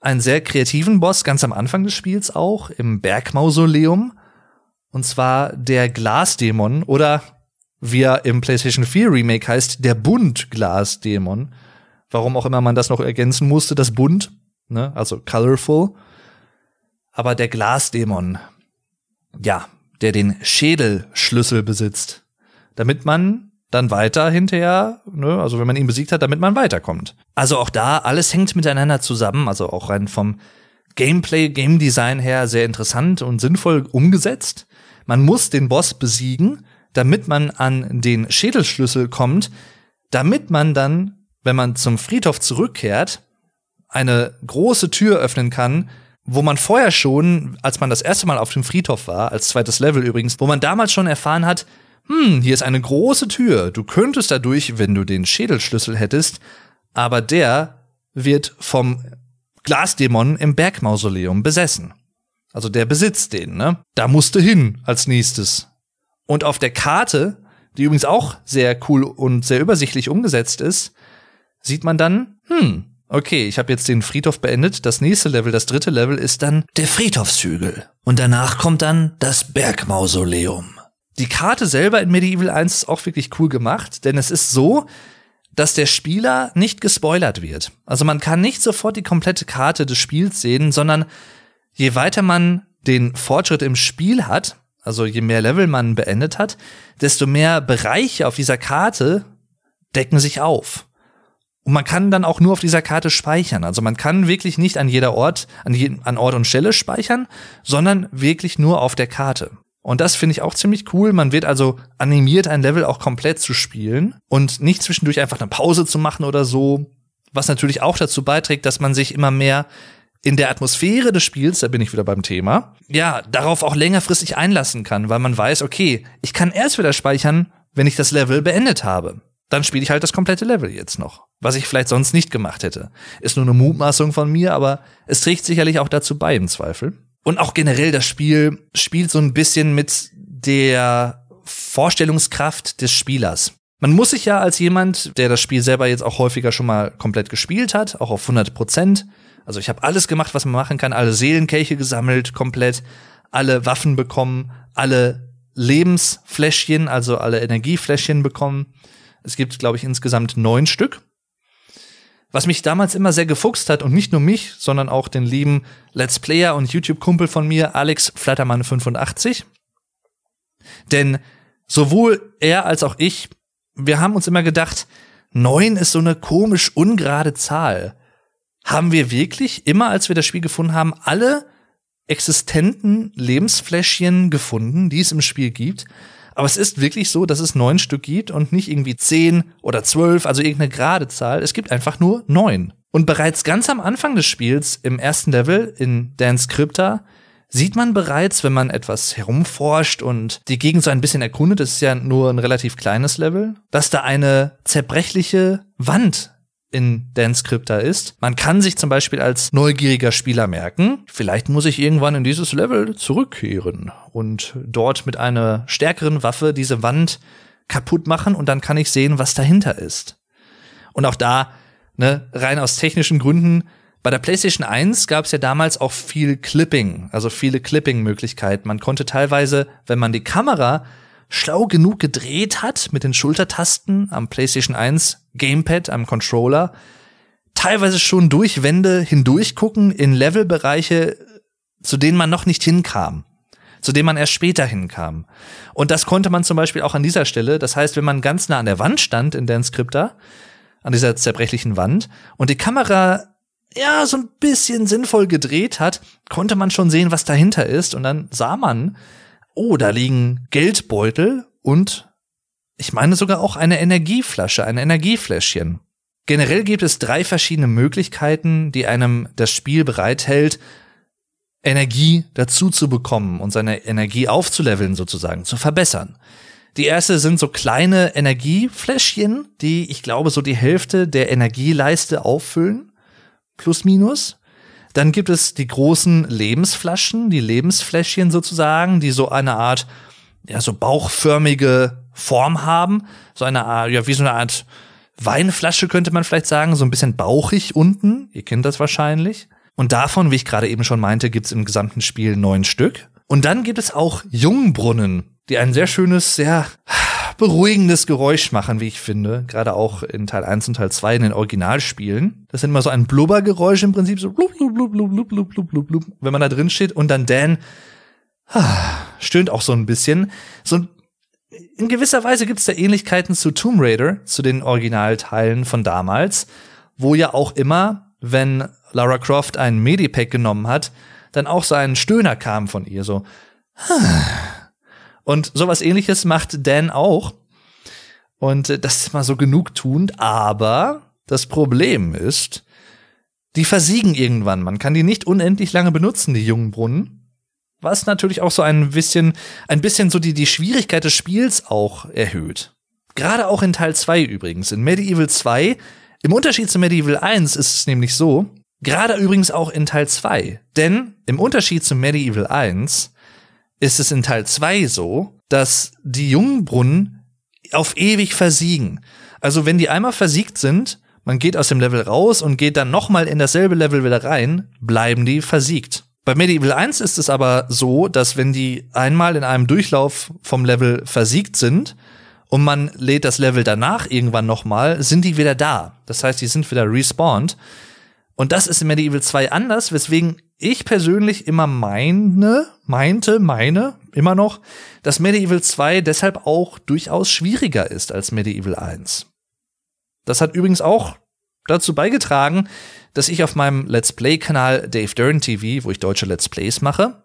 einen sehr kreativen Boss ganz am Anfang des Spiels auch im Bergmausoleum. Und zwar der Glasdämon oder wie er im PlayStation 4 Remake heißt, der Bunt-Glasdämon. Warum auch immer man das noch ergänzen musste, das Bunt, ne? also colorful. Aber der Glasdämon, ja, der den Schädelschlüssel besitzt, damit man dann weiter hinterher, ne, also wenn man ihn besiegt hat, damit man weiterkommt. Also auch da, alles hängt miteinander zusammen, also auch rein vom Gameplay, Game Design her sehr interessant und sinnvoll umgesetzt. Man muss den Boss besiegen, damit man an den Schädelschlüssel kommt, damit man dann, wenn man zum Friedhof zurückkehrt, eine große Tür öffnen kann, wo man vorher schon, als man das erste Mal auf dem Friedhof war, als zweites Level übrigens, wo man damals schon erfahren hat, hm, hier ist eine große Tür, du könntest dadurch, wenn du den Schädelschlüssel hättest, aber der wird vom Glasdämon im Bergmausoleum besessen. Also der besitzt den, ne? Da musste hin als nächstes. Und auf der Karte, die übrigens auch sehr cool und sehr übersichtlich umgesetzt ist, sieht man dann, hm, okay, ich habe jetzt den Friedhof beendet. Das nächste Level, das dritte Level ist dann der Friedhofshügel. Und danach kommt dann das Bergmausoleum. Die Karte selber in Medieval 1 ist auch wirklich cool gemacht, denn es ist so, dass der Spieler nicht gespoilert wird. Also man kann nicht sofort die komplette Karte des Spiels sehen, sondern je weiter man den Fortschritt im Spiel hat, also je mehr Level man beendet hat, desto mehr Bereiche auf dieser Karte decken sich auf. Und man kann dann auch nur auf dieser Karte speichern. Also man kann wirklich nicht an jeder Ort, an, je, an Ort und Stelle speichern, sondern wirklich nur auf der Karte. Und das finde ich auch ziemlich cool. Man wird also animiert, ein Level auch komplett zu spielen und nicht zwischendurch einfach eine Pause zu machen oder so. Was natürlich auch dazu beiträgt, dass man sich immer mehr in der Atmosphäre des Spiels, da bin ich wieder beim Thema, ja, darauf auch längerfristig einlassen kann, weil man weiß, okay, ich kann erst wieder speichern, wenn ich das Level beendet habe. Dann spiele ich halt das komplette Level jetzt noch. Was ich vielleicht sonst nicht gemacht hätte. Ist nur eine Mutmaßung von mir, aber es trägt sicherlich auch dazu bei im Zweifel. Und auch generell das Spiel spielt so ein bisschen mit der Vorstellungskraft des Spielers. Man muss sich ja als jemand, der das Spiel selber jetzt auch häufiger schon mal komplett gespielt hat, auch auf 100 Prozent, also ich habe alles gemacht, was man machen kann, alle Seelenkelche gesammelt, komplett, alle Waffen bekommen, alle Lebensfläschchen, also alle Energiefläschchen bekommen. Es gibt, glaube ich, insgesamt neun Stück. Was mich damals immer sehr gefuchst hat und nicht nur mich, sondern auch den lieben Let's Player und YouTube-Kumpel von mir, Alex Flattermann85. Denn sowohl er als auch ich, wir haben uns immer gedacht, neun ist so eine komisch ungerade Zahl. Haben wir wirklich immer, als wir das Spiel gefunden haben, alle existenten Lebensfläschchen gefunden, die es im Spiel gibt? Aber es ist wirklich so, dass es neun Stück gibt und nicht irgendwie zehn oder zwölf, also irgendeine gerade Zahl. Es gibt einfach nur neun. Und bereits ganz am Anfang des Spiels, im ersten Level in Dance Crypta, sieht man bereits, wenn man etwas herumforscht und die Gegend so ein bisschen erkundet, das ist ja nur ein relativ kleines Level, dass da eine zerbrechliche Wand in Dance Crypta ist. Man kann sich zum Beispiel als neugieriger Spieler merken, vielleicht muss ich irgendwann in dieses Level zurückkehren und dort mit einer stärkeren Waffe diese Wand kaputt machen und dann kann ich sehen, was dahinter ist. Und auch da, ne, rein aus technischen Gründen, bei der PlayStation 1 gab es ja damals auch viel Clipping, also viele Clipping-Möglichkeiten. Man konnte teilweise, wenn man die Kamera schlau genug gedreht hat mit den Schultertasten am PlayStation 1 Gamepad, am Controller, teilweise schon durch Wände hindurch gucken in Levelbereiche, zu denen man noch nicht hinkam, zu denen man erst später hinkam. Und das konnte man zum Beispiel auch an dieser Stelle. Das heißt, wenn man ganz nah an der Wand stand in der Skripta, an dieser zerbrechlichen Wand, und die Kamera ja, so ein bisschen sinnvoll gedreht hat, konnte man schon sehen, was dahinter ist. Und dann sah man, oh, da liegen Geldbeutel und ich meine sogar auch eine Energieflasche, ein Energiefläschchen. Generell gibt es drei verschiedene Möglichkeiten, die einem das Spiel bereithält, Energie dazu zu bekommen und seine Energie aufzuleveln sozusagen, zu verbessern. Die erste sind so kleine Energiefläschchen, die ich glaube so die Hälfte der Energieleiste auffüllen plus minus. Dann gibt es die großen Lebensflaschen, die Lebensfläschchen sozusagen, die so eine Art, ja, so bauchförmige Form haben. So eine Art, ja, wie so eine Art Weinflasche könnte man vielleicht sagen, so ein bisschen bauchig unten. Ihr kennt das wahrscheinlich. Und davon, wie ich gerade eben schon meinte, gibt's im gesamten Spiel neun Stück. Und dann gibt es auch Jungbrunnen, die ein sehr schönes, sehr beruhigendes Geräusch machen, wie ich finde. Gerade auch in Teil 1 und Teil 2 in den Originalspielen. Das sind immer so ein Blubbergeräusch im Prinzip, so blub, blub, blub, blub, blub, blub, blub, blub, blub, wenn man da drin steht. Und dann Dan stöhnt auch so ein bisschen. So in gewisser Weise gibt es da Ähnlichkeiten zu Tomb Raider, zu den Originalteilen von damals, wo ja auch immer, wenn Lara Croft ein Medipack genommen hat, dann auch so ein Stöhner kam von ihr, so. Und sowas ähnliches macht Dan auch. Und äh, das ist mal so genugtuend, aber das Problem ist, die versiegen irgendwann. Man kann die nicht unendlich lange benutzen, die jungen Brunnen. Was natürlich auch so ein bisschen, ein bisschen so die, die Schwierigkeit des Spiels auch erhöht. Gerade auch in Teil 2 übrigens. In Medieval 2, im Unterschied zu Medieval 1 ist es nämlich so, gerade übrigens auch in Teil 2. Denn im Unterschied zu Medieval 1 ist es in Teil 2 so, dass die Jungbrunnen auf ewig versiegen. Also wenn die einmal versiegt sind, man geht aus dem Level raus und geht dann nochmal in dasselbe Level wieder rein, bleiben die versiegt. Bei Medieval 1 ist es aber so, dass wenn die einmal in einem Durchlauf vom Level versiegt sind und man lädt das Level danach irgendwann nochmal, sind die wieder da. Das heißt, die sind wieder respawned. Und das ist in Medieval 2 anders, weswegen ich persönlich immer meine, meinte, meine, immer noch, dass Medieval 2 deshalb auch durchaus schwieriger ist als Medieval 1. Das hat übrigens auch dazu beigetragen, dass ich auf meinem Let's Play-Kanal Dave Dern TV, wo ich deutsche Let's Plays mache,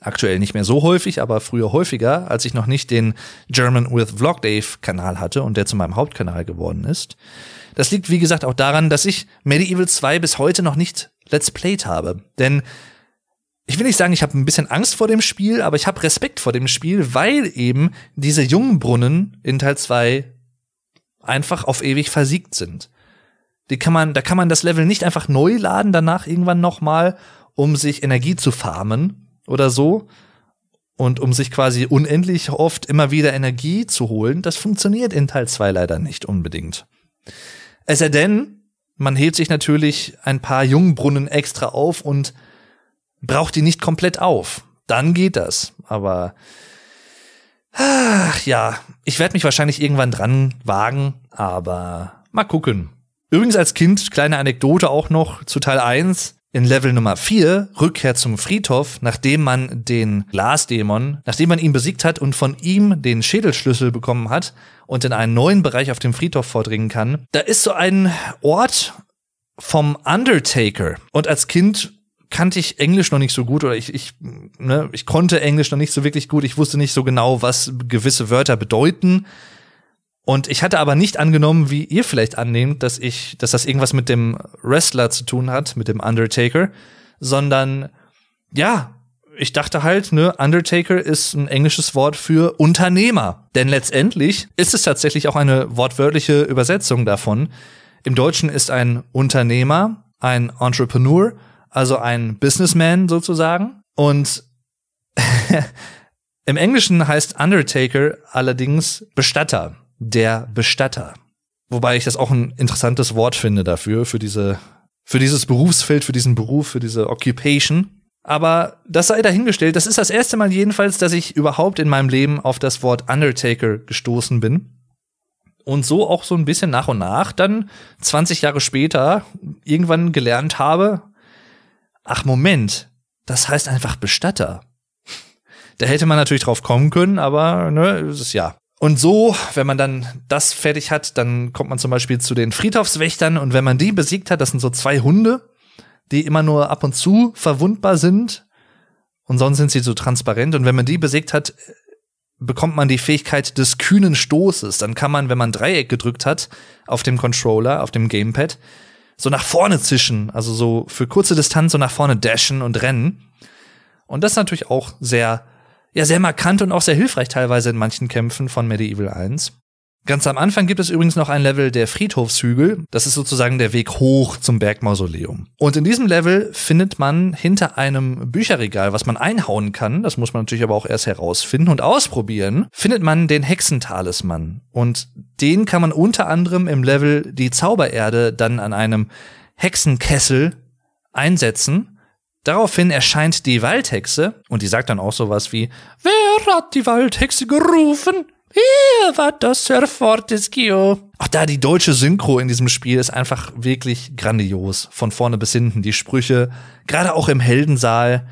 aktuell nicht mehr so häufig, aber früher häufiger, als ich noch nicht den German with Vlog Dave Kanal hatte und der zu meinem Hauptkanal geworden ist. Das liegt, wie gesagt, auch daran, dass ich Medieval 2 bis heute noch nicht Let's Played habe. Denn ich will nicht sagen, ich habe ein bisschen Angst vor dem Spiel, aber ich habe Respekt vor dem Spiel, weil eben diese Jungbrunnen in Teil 2 einfach auf ewig versiegt sind. Die kann man, da kann man das Level nicht einfach neu laden, danach irgendwann nochmal, um sich Energie zu farmen oder so. Und um sich quasi unendlich oft immer wieder Energie zu holen, das funktioniert in Teil 2 leider nicht unbedingt. Es sei denn, man hebt sich natürlich ein paar Jungbrunnen extra auf und braucht die nicht komplett auf. dann geht das. Aber ach, ja, ich werde mich wahrscheinlich irgendwann dran wagen, aber mal gucken. Übrigens als Kind, kleine Anekdote auch noch zu Teil 1. In Level Nummer 4, Rückkehr zum Friedhof, nachdem man den Glasdämon, nachdem man ihn besiegt hat und von ihm den Schädelschlüssel bekommen hat und in einen neuen Bereich auf dem Friedhof vordringen kann, da ist so ein Ort vom Undertaker. Und als Kind kannte ich Englisch noch nicht so gut oder ich, ich, ne, ich konnte Englisch noch nicht so wirklich gut. Ich wusste nicht so genau, was gewisse Wörter bedeuten. Und ich hatte aber nicht angenommen, wie ihr vielleicht annehmt, dass ich, dass das irgendwas mit dem Wrestler zu tun hat, mit dem Undertaker, sondern ja, ich dachte halt, ne, Undertaker ist ein englisches Wort für Unternehmer. Denn letztendlich ist es tatsächlich auch eine wortwörtliche Übersetzung davon. Im Deutschen ist ein Unternehmer ein Entrepreneur, also ein Businessman sozusagen. Und im Englischen heißt Undertaker allerdings Bestatter der Bestatter. Wobei ich das auch ein interessantes Wort finde dafür, für diese, für dieses Berufsfeld, für diesen Beruf, für diese Occupation. Aber das sei dahingestellt. Das ist das erste Mal jedenfalls, dass ich überhaupt in meinem Leben auf das Wort Undertaker gestoßen bin. Und so auch so ein bisschen nach und nach dann 20 Jahre später irgendwann gelernt habe, ach Moment, das heißt einfach Bestatter. Da hätte man natürlich drauf kommen können, aber ne, ist es ja. Und so, wenn man dann das fertig hat, dann kommt man zum Beispiel zu den Friedhofswächtern und wenn man die besiegt hat, das sind so zwei Hunde, die immer nur ab und zu verwundbar sind und sonst sind sie so transparent und wenn man die besiegt hat, bekommt man die Fähigkeit des kühnen Stoßes. Dann kann man, wenn man Dreieck gedrückt hat auf dem Controller, auf dem Gamepad, so nach vorne zischen, also so für kurze Distanz so nach vorne dashen und rennen. Und das ist natürlich auch sehr ja sehr markant und auch sehr hilfreich teilweise in manchen Kämpfen von Medieval 1. Ganz am Anfang gibt es übrigens noch ein Level der Friedhofshügel. Das ist sozusagen der Weg hoch zum Bergmausoleum. Und in diesem Level findet man hinter einem Bücherregal, was man einhauen kann, das muss man natürlich aber auch erst herausfinden und ausprobieren, findet man den Hexentalisman. Und den kann man unter anderem im Level die Zaubererde dann an einem Hexenkessel einsetzen Daraufhin erscheint die Waldhexe und die sagt dann auch sowas wie, wer hat die Waldhexe gerufen? Hier war das Fortescue. Auch da die deutsche Synchro in diesem Spiel ist einfach wirklich grandios. Von vorne bis hinten. Die Sprüche, gerade auch im Heldensaal,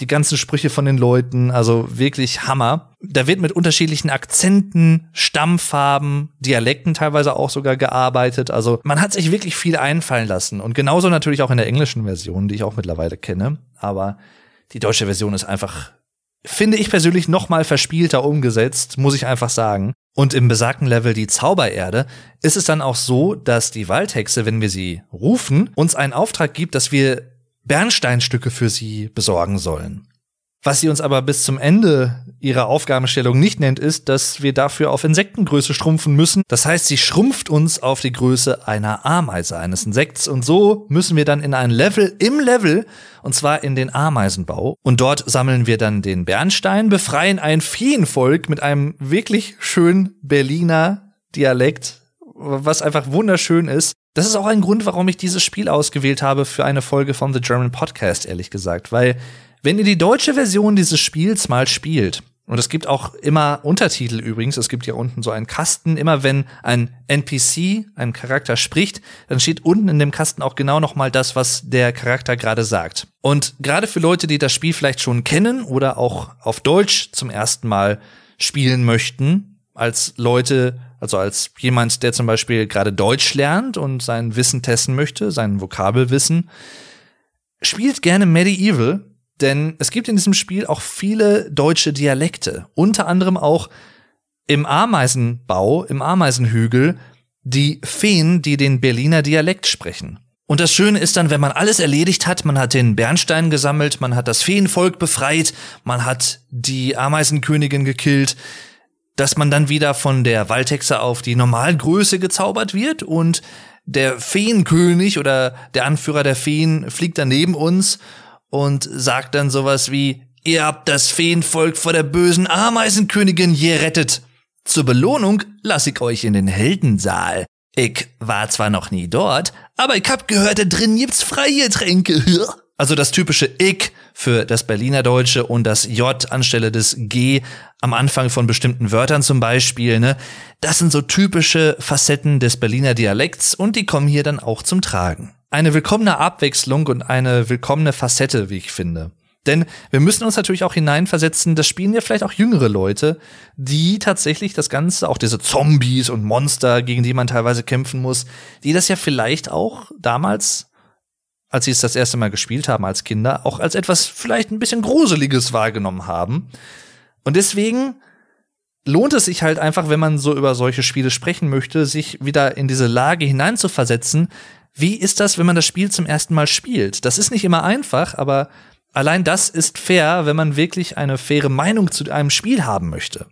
die ganzen Sprüche von den Leuten, also wirklich Hammer. Da wird mit unterschiedlichen Akzenten, Stammfarben, Dialekten teilweise auch sogar gearbeitet. Also man hat sich wirklich viel einfallen lassen. Und genauso natürlich auch in der englischen Version, die ich auch mittlerweile kenne. Aber die deutsche Version ist einfach, finde ich persönlich, noch mal verspielter umgesetzt, muss ich einfach sagen. Und im besagten Level die Zaubererde ist es dann auch so, dass die Waldhexe, wenn wir sie rufen, uns einen Auftrag gibt, dass wir Bernsteinstücke für sie besorgen sollen. Was sie uns aber bis zum Ende ihrer Aufgabenstellung nicht nennt, ist, dass wir dafür auf Insektengröße schrumpfen müssen. Das heißt, sie schrumpft uns auf die Größe einer Ameise, eines Insekts. Und so müssen wir dann in ein Level im Level, und zwar in den Ameisenbau. Und dort sammeln wir dann den Bernstein, befreien ein Feenvolk mit einem wirklich schönen Berliner Dialekt, was einfach wunderschön ist. Das ist auch ein Grund, warum ich dieses Spiel ausgewählt habe für eine Folge von The German Podcast, ehrlich gesagt. Weil, wenn ihr die deutsche Version dieses Spiels mal spielt, und es gibt auch immer Untertitel übrigens, es gibt hier unten so einen Kasten, immer wenn ein NPC, ein Charakter spricht, dann steht unten in dem Kasten auch genau nochmal das, was der Charakter gerade sagt. Und gerade für Leute, die das Spiel vielleicht schon kennen oder auch auf Deutsch zum ersten Mal spielen möchten, als Leute, also als jemand, der zum Beispiel gerade Deutsch lernt und sein Wissen testen möchte, sein Vokabelwissen, spielt gerne Medieval, denn es gibt in diesem Spiel auch viele deutsche Dialekte. Unter anderem auch im Ameisenbau, im Ameisenhügel, die Feen, die den Berliner Dialekt sprechen. Und das Schöne ist dann, wenn man alles erledigt hat, man hat den Bernstein gesammelt, man hat das Feenvolk befreit, man hat die Ameisenkönigin gekillt, dass man dann wieder von der Waldhexe auf die Normalgröße gezaubert wird und der Feenkönig oder der Anführer der Feen fliegt dann neben uns und sagt dann sowas wie, ihr habt das Feenvolk vor der bösen Ameisenkönigin gerettet. Zur Belohnung lass ich euch in den Heldensaal. Ich war zwar noch nie dort, aber ich hab gehört, da drin gibt's freie Tränke. Also das typische Ich für das Berliner Deutsche und das J anstelle des G am Anfang von bestimmten Wörtern zum Beispiel, ne? Das sind so typische Facetten des Berliner Dialekts und die kommen hier dann auch zum Tragen. Eine willkommene Abwechslung und eine willkommene Facette, wie ich finde. Denn wir müssen uns natürlich auch hineinversetzen, das spielen ja vielleicht auch jüngere Leute, die tatsächlich das Ganze, auch diese Zombies und Monster, gegen die man teilweise kämpfen muss, die das ja vielleicht auch damals als sie es das erste Mal gespielt haben als Kinder, auch als etwas vielleicht ein bisschen Gruseliges wahrgenommen haben. Und deswegen lohnt es sich halt einfach, wenn man so über solche Spiele sprechen möchte, sich wieder in diese Lage hineinzuversetzen. Wie ist das, wenn man das Spiel zum ersten Mal spielt? Das ist nicht immer einfach, aber allein das ist fair, wenn man wirklich eine faire Meinung zu einem Spiel haben möchte.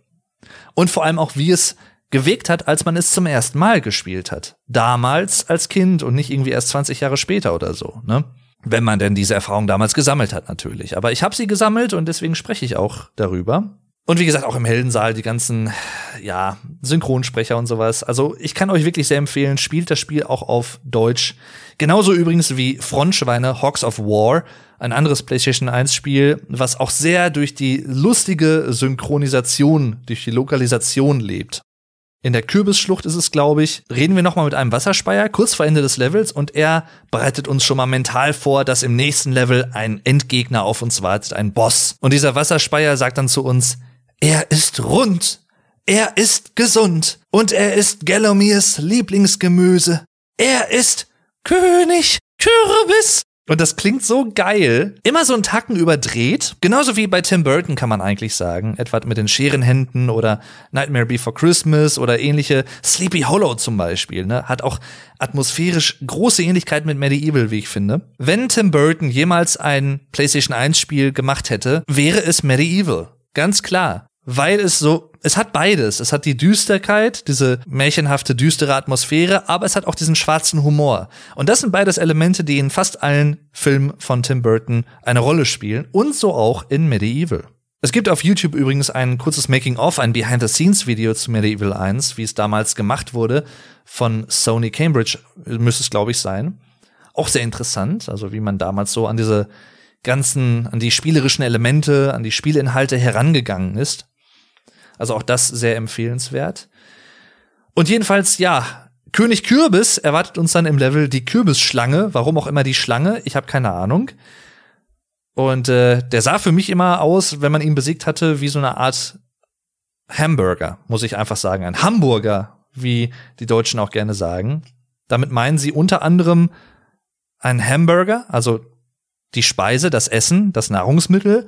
Und vor allem auch, wie es gewegt hat, als man es zum ersten Mal gespielt hat. Damals als Kind und nicht irgendwie erst 20 Jahre später oder so, ne? Wenn man denn diese Erfahrung damals gesammelt hat, natürlich. Aber ich habe sie gesammelt und deswegen spreche ich auch darüber. Und wie gesagt, auch im Heldensaal die ganzen, ja, Synchronsprecher und sowas. Also ich kann euch wirklich sehr empfehlen, spielt das Spiel auch auf Deutsch. Genauso übrigens wie Frontschweine Hawks of War, ein anderes PlayStation 1 Spiel, was auch sehr durch die lustige Synchronisation, durch die Lokalisation lebt. In der Kürbisschlucht ist es, glaube ich, reden wir nochmal mit einem Wasserspeier kurz vor Ende des Levels und er bereitet uns schon mal mental vor, dass im nächsten Level ein Endgegner auf uns wartet, ein Boss. Und dieser Wasserspeier sagt dann zu uns, er ist rund, er ist gesund und er ist Gallomirs Lieblingsgemüse. Er ist König Kürbis. Und das klingt so geil. Immer so einen Tacken überdreht. Genauso wie bei Tim Burton kann man eigentlich sagen. Etwa mit den Scherenhänden oder Nightmare Before Christmas oder ähnliche. Sleepy Hollow zum Beispiel, ne? Hat auch atmosphärisch große Ähnlichkeit mit Medieval, wie ich finde. Wenn Tim Burton jemals ein PlayStation 1 Spiel gemacht hätte, wäre es Medieval. Ganz klar weil es so, es hat beides. Es hat die Düsterkeit, diese märchenhafte, düstere Atmosphäre, aber es hat auch diesen schwarzen Humor. Und das sind beides Elemente, die in fast allen Filmen von Tim Burton eine Rolle spielen und so auch in Medieval. Es gibt auf YouTube übrigens ein kurzes Making-of, ein Behind-the-Scenes-Video zu Medieval 1, wie es damals gemacht wurde, von Sony Cambridge, müsste es, glaube ich, sein. Auch sehr interessant, also wie man damals so an diese ganzen, an die spielerischen Elemente, an die Spielinhalte herangegangen ist. Also auch das sehr empfehlenswert. Und jedenfalls, ja, König Kürbis erwartet uns dann im Level die Kürbisschlange. Warum auch immer die Schlange, ich habe keine Ahnung. Und äh, der sah für mich immer aus, wenn man ihn besiegt hatte, wie so eine Art Hamburger, muss ich einfach sagen. Ein Hamburger, wie die Deutschen auch gerne sagen. Damit meinen sie unter anderem ein Hamburger, also die Speise, das Essen, das Nahrungsmittel,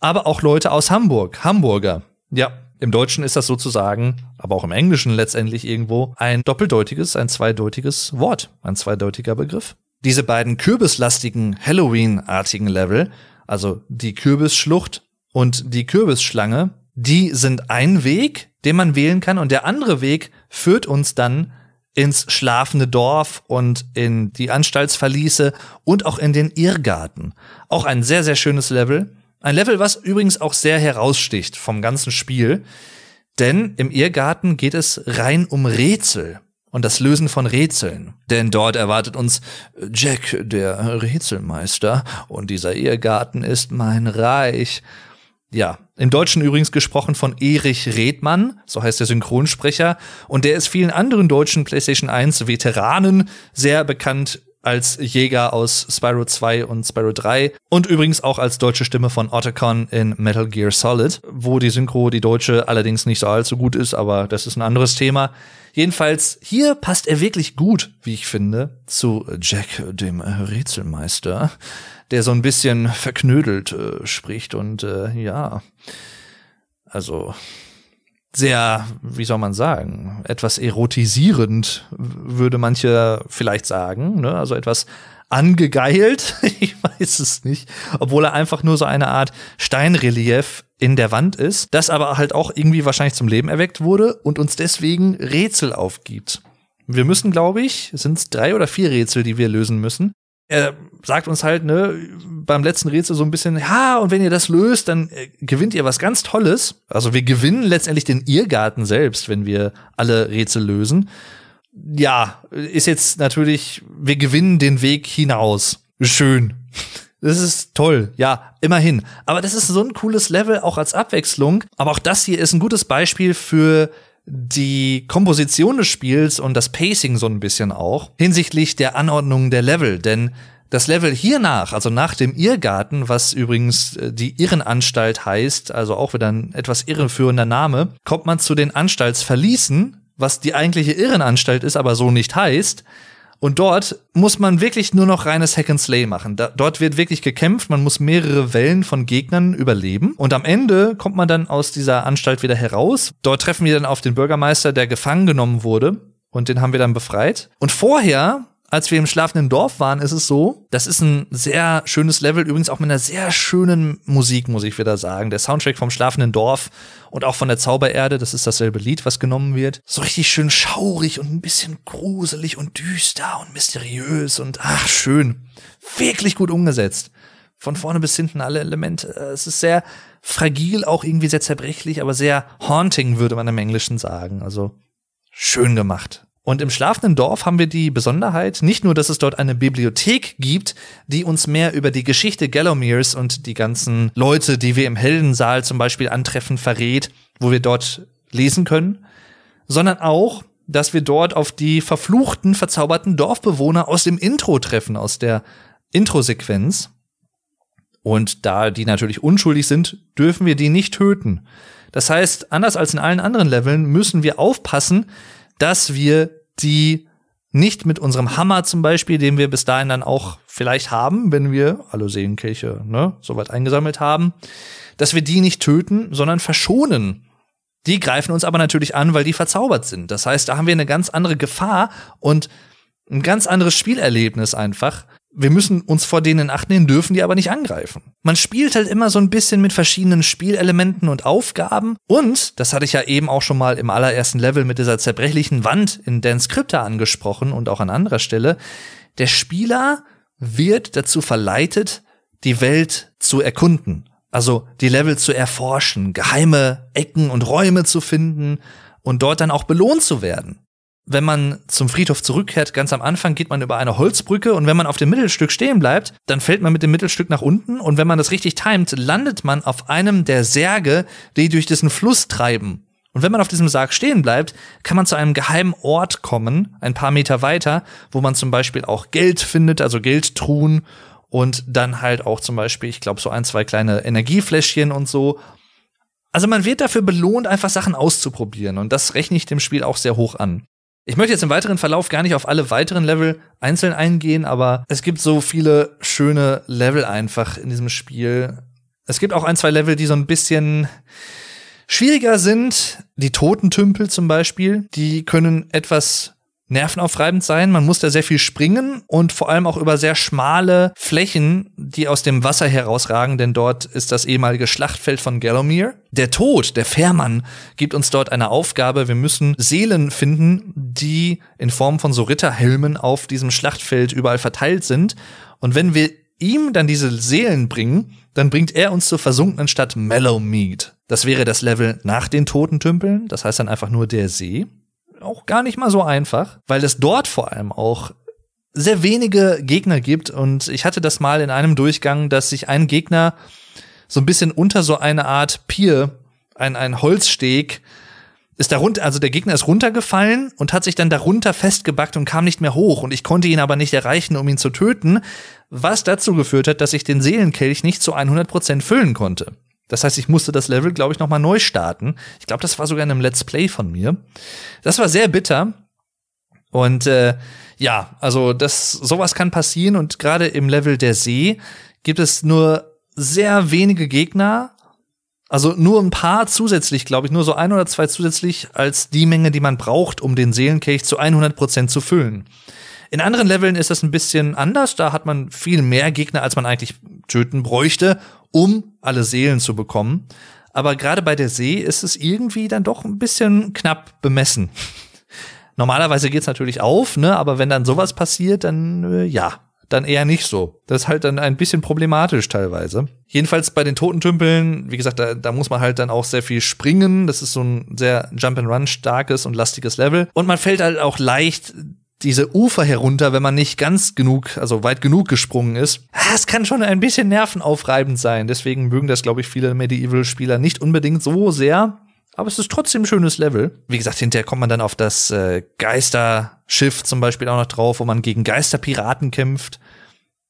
aber auch Leute aus Hamburg, Hamburger. Ja, im Deutschen ist das sozusagen, aber auch im Englischen letztendlich irgendwo, ein doppeldeutiges, ein zweideutiges Wort, ein zweideutiger Begriff. Diese beiden kürbislastigen, Halloween-artigen Level, also die Kürbisschlucht und die Kürbisschlange, die sind ein Weg, den man wählen kann und der andere Weg führt uns dann ins schlafende Dorf und in die Anstaltsverliese und auch in den Irrgarten. Auch ein sehr, sehr schönes Level. Ein Level, was übrigens auch sehr heraussticht vom ganzen Spiel. Denn im Irrgarten geht es rein um Rätsel und das Lösen von Rätseln. Denn dort erwartet uns Jack, der Rätselmeister, und dieser Irrgarten ist mein Reich. Ja, im Deutschen übrigens gesprochen von Erich Redmann, so heißt der Synchronsprecher, und der ist vielen anderen deutschen PlayStation 1 Veteranen sehr bekannt als Jäger aus Spyro 2 und Spyro 3 und übrigens auch als deutsche Stimme von Otacon in Metal Gear Solid, wo die Synchro, die deutsche, allerdings nicht so allzu gut ist, aber das ist ein anderes Thema. Jedenfalls, hier passt er wirklich gut, wie ich finde, zu Jack, dem Rätselmeister, der so ein bisschen verknödelt äh, spricht und äh, ja, also sehr, wie soll man sagen, etwas erotisierend, würde manche vielleicht sagen, ne? also etwas angegeilt, ich weiß es nicht, obwohl er einfach nur so eine Art Steinrelief in der Wand ist, das aber halt auch irgendwie wahrscheinlich zum Leben erweckt wurde und uns deswegen Rätsel aufgibt. Wir müssen, glaube ich, sind es drei oder vier Rätsel, die wir lösen müssen er sagt uns halt, ne, beim letzten Rätsel so ein bisschen, ja, und wenn ihr das löst, dann äh, gewinnt ihr was ganz Tolles. Also wir gewinnen letztendlich den Irrgarten selbst, wenn wir alle Rätsel lösen. Ja, ist jetzt natürlich, wir gewinnen den Weg hinaus. Schön. Das ist toll, ja, immerhin. Aber das ist so ein cooles Level, auch als Abwechslung. Aber auch das hier ist ein gutes Beispiel für die Komposition des Spiels und das Pacing so ein bisschen auch hinsichtlich der Anordnung der Level. Denn das Level hiernach, also nach dem Irrgarten, was übrigens äh, die Irrenanstalt heißt, also auch wieder ein etwas irreführender Name, kommt man zu den Anstaltsverließen, was die eigentliche Irrenanstalt ist, aber so nicht heißt. Und dort muss man wirklich nur noch reines Hack and Slay machen. Da, dort wird wirklich gekämpft, man muss mehrere Wellen von Gegnern überleben. Und am Ende kommt man dann aus dieser Anstalt wieder heraus. Dort treffen wir dann auf den Bürgermeister, der gefangen genommen wurde. Und den haben wir dann befreit. Und vorher als wir im schlafenden Dorf waren, ist es so, das ist ein sehr schönes Level, übrigens auch mit einer sehr schönen Musik, muss ich wieder sagen. Der Soundtrack vom schlafenden Dorf und auch von der Zaubererde, das ist dasselbe Lied, was genommen wird. So richtig schön schaurig und ein bisschen gruselig und düster und mysteriös und ach, schön. Wirklich gut umgesetzt. Von vorne bis hinten alle Elemente. Es ist sehr fragil, auch irgendwie sehr zerbrechlich, aber sehr haunting, würde man im Englischen sagen. Also schön gemacht. Und im schlafenden Dorf haben wir die Besonderheit, nicht nur, dass es dort eine Bibliothek gibt, die uns mehr über die Geschichte Gallomeres und die ganzen Leute, die wir im Heldensaal zum Beispiel antreffen, verrät, wo wir dort lesen können, sondern auch, dass wir dort auf die verfluchten, verzauberten Dorfbewohner aus dem Intro treffen, aus der Intro-Sequenz. Und da die natürlich unschuldig sind, dürfen wir die nicht töten. Das heißt, anders als in allen anderen Leveln müssen wir aufpassen, dass wir die nicht mit unserem Hammer zum Beispiel, den wir bis dahin dann auch vielleicht haben, wenn wir alle Seelenkirche ne, soweit eingesammelt haben, dass wir die nicht töten, sondern verschonen. Die greifen uns aber natürlich an, weil die verzaubert sind. Das heißt, da haben wir eine ganz andere Gefahr und ein ganz anderes Spielerlebnis einfach, wir müssen uns vor denen in Acht nehmen, dürfen die aber nicht angreifen. Man spielt halt immer so ein bisschen mit verschiedenen Spielelementen und Aufgaben. Und, das hatte ich ja eben auch schon mal im allerersten Level mit dieser zerbrechlichen Wand in Dan Scripter angesprochen und auch an anderer Stelle, der Spieler wird dazu verleitet, die Welt zu erkunden. Also die Level zu erforschen, geheime Ecken und Räume zu finden und dort dann auch belohnt zu werden wenn man zum Friedhof zurückkehrt, ganz am Anfang geht man über eine Holzbrücke und wenn man auf dem Mittelstück stehen bleibt, dann fällt man mit dem Mittelstück nach unten und wenn man das richtig timet, landet man auf einem der Särge, die durch diesen Fluss treiben. Und wenn man auf diesem Sarg stehen bleibt, kann man zu einem geheimen Ort kommen, ein paar Meter weiter, wo man zum Beispiel auch Geld findet, also Geldtruhen und dann halt auch zum Beispiel, ich glaube, so ein, zwei kleine Energiefläschchen und so. Also man wird dafür belohnt, einfach Sachen auszuprobieren und das rechne ich dem Spiel auch sehr hoch an. Ich möchte jetzt im weiteren Verlauf gar nicht auf alle weiteren Level einzeln eingehen, aber es gibt so viele schöne Level einfach in diesem Spiel. Es gibt auch ein, zwei Level, die so ein bisschen schwieriger sind. Die Totentümpel zum Beispiel, die können etwas nervenaufreibend sein. Man muss da sehr viel springen und vor allem auch über sehr schmale Flächen, die aus dem Wasser herausragen, denn dort ist das ehemalige Schlachtfeld von Gallowmere. Der Tod, der Fährmann, gibt uns dort eine Aufgabe. Wir müssen Seelen finden, die in Form von so Ritterhelmen auf diesem Schlachtfeld überall verteilt sind. Und wenn wir ihm dann diese Seelen bringen, dann bringt er uns zur versunkenen Stadt Mellowmead. Das wäre das Level nach den Totentümpeln. Das heißt dann einfach nur der See auch gar nicht mal so einfach, weil es dort vor allem auch sehr wenige Gegner gibt. Und ich hatte das mal in einem Durchgang, dass sich ein Gegner so ein bisschen unter so eine Art Pier, ein, ein Holzsteg, ist darunter, also der Gegner ist runtergefallen und hat sich dann darunter festgebackt und kam nicht mehr hoch. Und ich konnte ihn aber nicht erreichen, um ihn zu töten, was dazu geführt hat, dass ich den Seelenkelch nicht zu 100 Prozent füllen konnte. Das heißt, ich musste das Level, glaube ich, noch mal neu starten. Ich glaube, das war sogar in einem Let's Play von mir. Das war sehr bitter. Und äh, ja, also das sowas kann passieren und gerade im Level der See gibt es nur sehr wenige Gegner, also nur ein paar zusätzlich, glaube ich, nur so ein oder zwei zusätzlich als die Menge, die man braucht, um den Seelenkelch zu 100 Prozent zu füllen. In anderen Leveln ist das ein bisschen anders. Da hat man viel mehr Gegner, als man eigentlich töten bräuchte, um alle Seelen zu bekommen. Aber gerade bei der See ist es irgendwie dann doch ein bisschen knapp bemessen. Normalerweise geht's natürlich auf, ne? Aber wenn dann sowas passiert, dann äh, ja, dann eher nicht so. Das ist halt dann ein bisschen problematisch teilweise. Jedenfalls bei den Totentümpeln, wie gesagt, da, da muss man halt dann auch sehr viel springen. Das ist so ein sehr Jump and Run starkes und lastiges Level. Und man fällt halt auch leicht diese Ufer herunter, wenn man nicht ganz genug, also weit genug gesprungen ist. Es kann schon ein bisschen nervenaufreibend sein. Deswegen mögen das, glaube ich, viele Medieval-Spieler nicht unbedingt so sehr. Aber es ist trotzdem ein schönes Level. Wie gesagt, hinterher kommt man dann auf das äh, Geisterschiff zum Beispiel auch noch drauf, wo man gegen Geisterpiraten kämpft.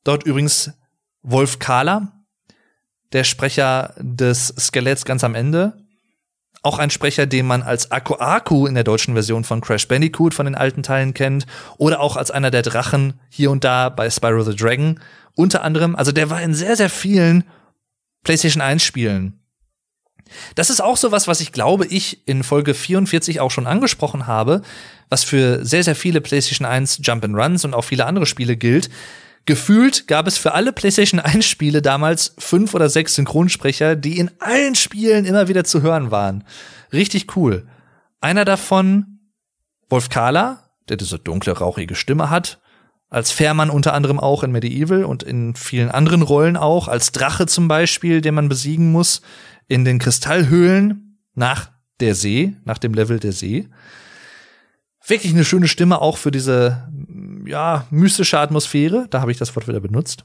Dort übrigens Wolf Kahler, der Sprecher des Skeletts ganz am Ende. Auch ein Sprecher, den man als Aku Aku in der deutschen Version von Crash Bandicoot von den alten Teilen kennt. Oder auch als einer der Drachen hier und da bei Spyro the Dragon. Unter anderem, also der war in sehr, sehr vielen PlayStation 1 Spielen das ist auch sowas, was ich glaube, ich in Folge 44 auch schon angesprochen habe, was für sehr, sehr viele PlayStation 1 Jump and Runs und auch viele andere Spiele gilt. Gefühlt gab es für alle PlayStation 1 Spiele damals fünf oder sechs Synchronsprecher, die in allen Spielen immer wieder zu hören waren. Richtig cool. Einer davon, Wolf Kahler, der diese dunkle, rauchige Stimme hat, als Fährmann unter anderem auch in Medieval und in vielen anderen Rollen auch, als Drache zum Beispiel, den man besiegen muss, in den Kristallhöhlen nach der See, nach dem Level der See. Wirklich eine schöne Stimme auch für diese, ja, mystische Atmosphäre. Da habe ich das Wort wieder benutzt.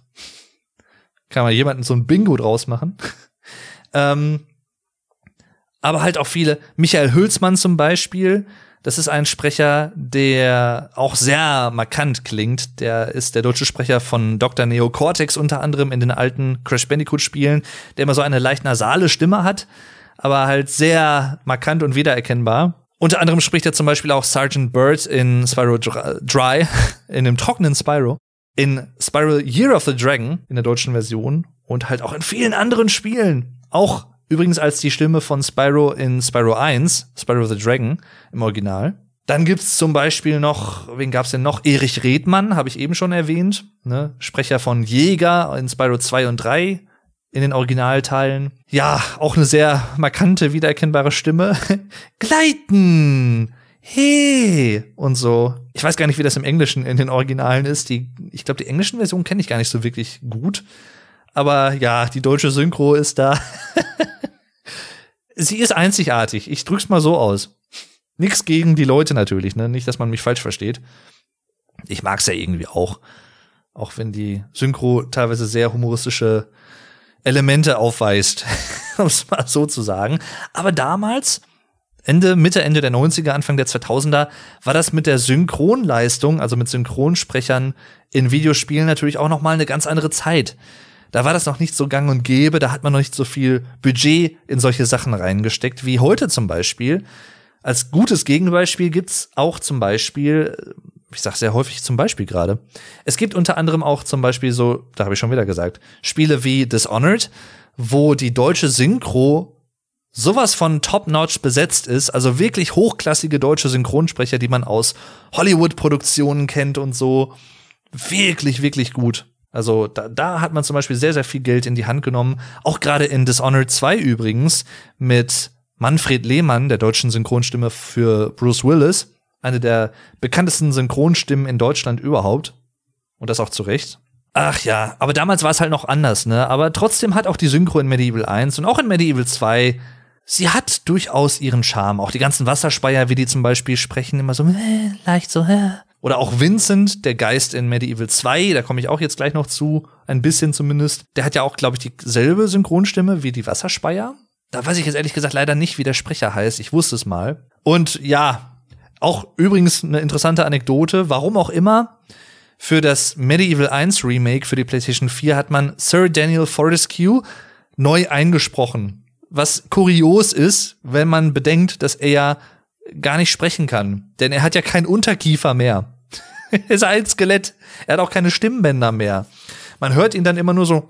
Kann man jemanden so ein Bingo draus machen. ähm, aber halt auch viele. Michael Hülsmann zum Beispiel. Das ist ein Sprecher, der auch sehr markant klingt. Der ist der deutsche Sprecher von Dr. Neo Cortex unter anderem in den alten Crash Bandicoot Spielen, der immer so eine leicht nasale Stimme hat, aber halt sehr markant und wiedererkennbar. Unter anderem spricht er zum Beispiel auch Sergeant Bird in Spyro Dry, in dem trockenen Spyro, in Spyro Year of the Dragon in der deutschen Version und halt auch in vielen anderen Spielen. Auch Übrigens als die Stimme von Spyro in Spyro 1, Spyro the Dragon im Original. Dann gibt's zum Beispiel noch, wen gab's denn noch? Erich Redmann, habe ich eben schon erwähnt, ne? Sprecher von Jäger in Spyro 2 und 3 in den Originalteilen. Ja, auch eine sehr markante, wiedererkennbare Stimme. Gleiten! Hey! Und so. Ich weiß gar nicht, wie das im Englischen in den Originalen ist. Die, ich glaube, die englischen Versionen kenne ich gar nicht so wirklich gut. Aber ja, die deutsche Synchro ist da. sie ist einzigartig. Ich drück's mal so aus. Nix gegen die Leute natürlich, ne? Nicht, dass man mich falsch versteht. Ich mag's ja irgendwie auch. Auch wenn die Synchro teilweise sehr humoristische Elemente aufweist, um es mal so zu sagen. Aber damals, Ende, Mitte, Ende der 90er, Anfang der 2000er, war das mit der Synchronleistung, also mit Synchronsprechern in Videospielen natürlich auch noch mal eine ganz andere Zeit da war das noch nicht so gang und gäbe, da hat man noch nicht so viel Budget in solche Sachen reingesteckt wie heute zum Beispiel. Als gutes Gegenbeispiel gibt's auch zum Beispiel, ich sag sehr häufig zum Beispiel gerade, es gibt unter anderem auch zum Beispiel so, da habe ich schon wieder gesagt, Spiele wie Dishonored, wo die deutsche Synchro sowas von top-notch besetzt ist, also wirklich hochklassige deutsche Synchronsprecher, die man aus Hollywood-Produktionen kennt und so. Wirklich, wirklich gut. Also da, da hat man zum Beispiel sehr, sehr viel Geld in die Hand genommen. Auch gerade in Dishonored 2 übrigens mit Manfred Lehmann, der deutschen Synchronstimme für Bruce Willis. Eine der bekanntesten Synchronstimmen in Deutschland überhaupt. Und das auch zu Recht. Ach ja, aber damals war es halt noch anders, ne? Aber trotzdem hat auch die Synchro in Medieval 1 und auch in Medieval 2 sie hat durchaus ihren Charme. Auch die ganzen Wasserspeier, wie die zum Beispiel sprechen, immer so äh, leicht so. Äh. Oder auch Vincent, der Geist in Medieval 2, da komme ich auch jetzt gleich noch zu, ein bisschen zumindest. Der hat ja auch, glaube ich, dieselbe Synchronstimme wie die Wasserspeier. Da weiß ich jetzt ehrlich gesagt leider nicht, wie der Sprecher heißt. Ich wusste es mal. Und ja, auch übrigens eine interessante Anekdote, warum auch immer. Für das Medieval 1 Remake für die PlayStation 4 hat man Sir Daniel Fortescue neu eingesprochen. Was kurios ist, wenn man bedenkt, dass er ja gar nicht sprechen kann. Denn er hat ja keinen Unterkiefer mehr. er ist ein Skelett. Er hat auch keine Stimmbänder mehr. Man hört ihn dann immer nur so.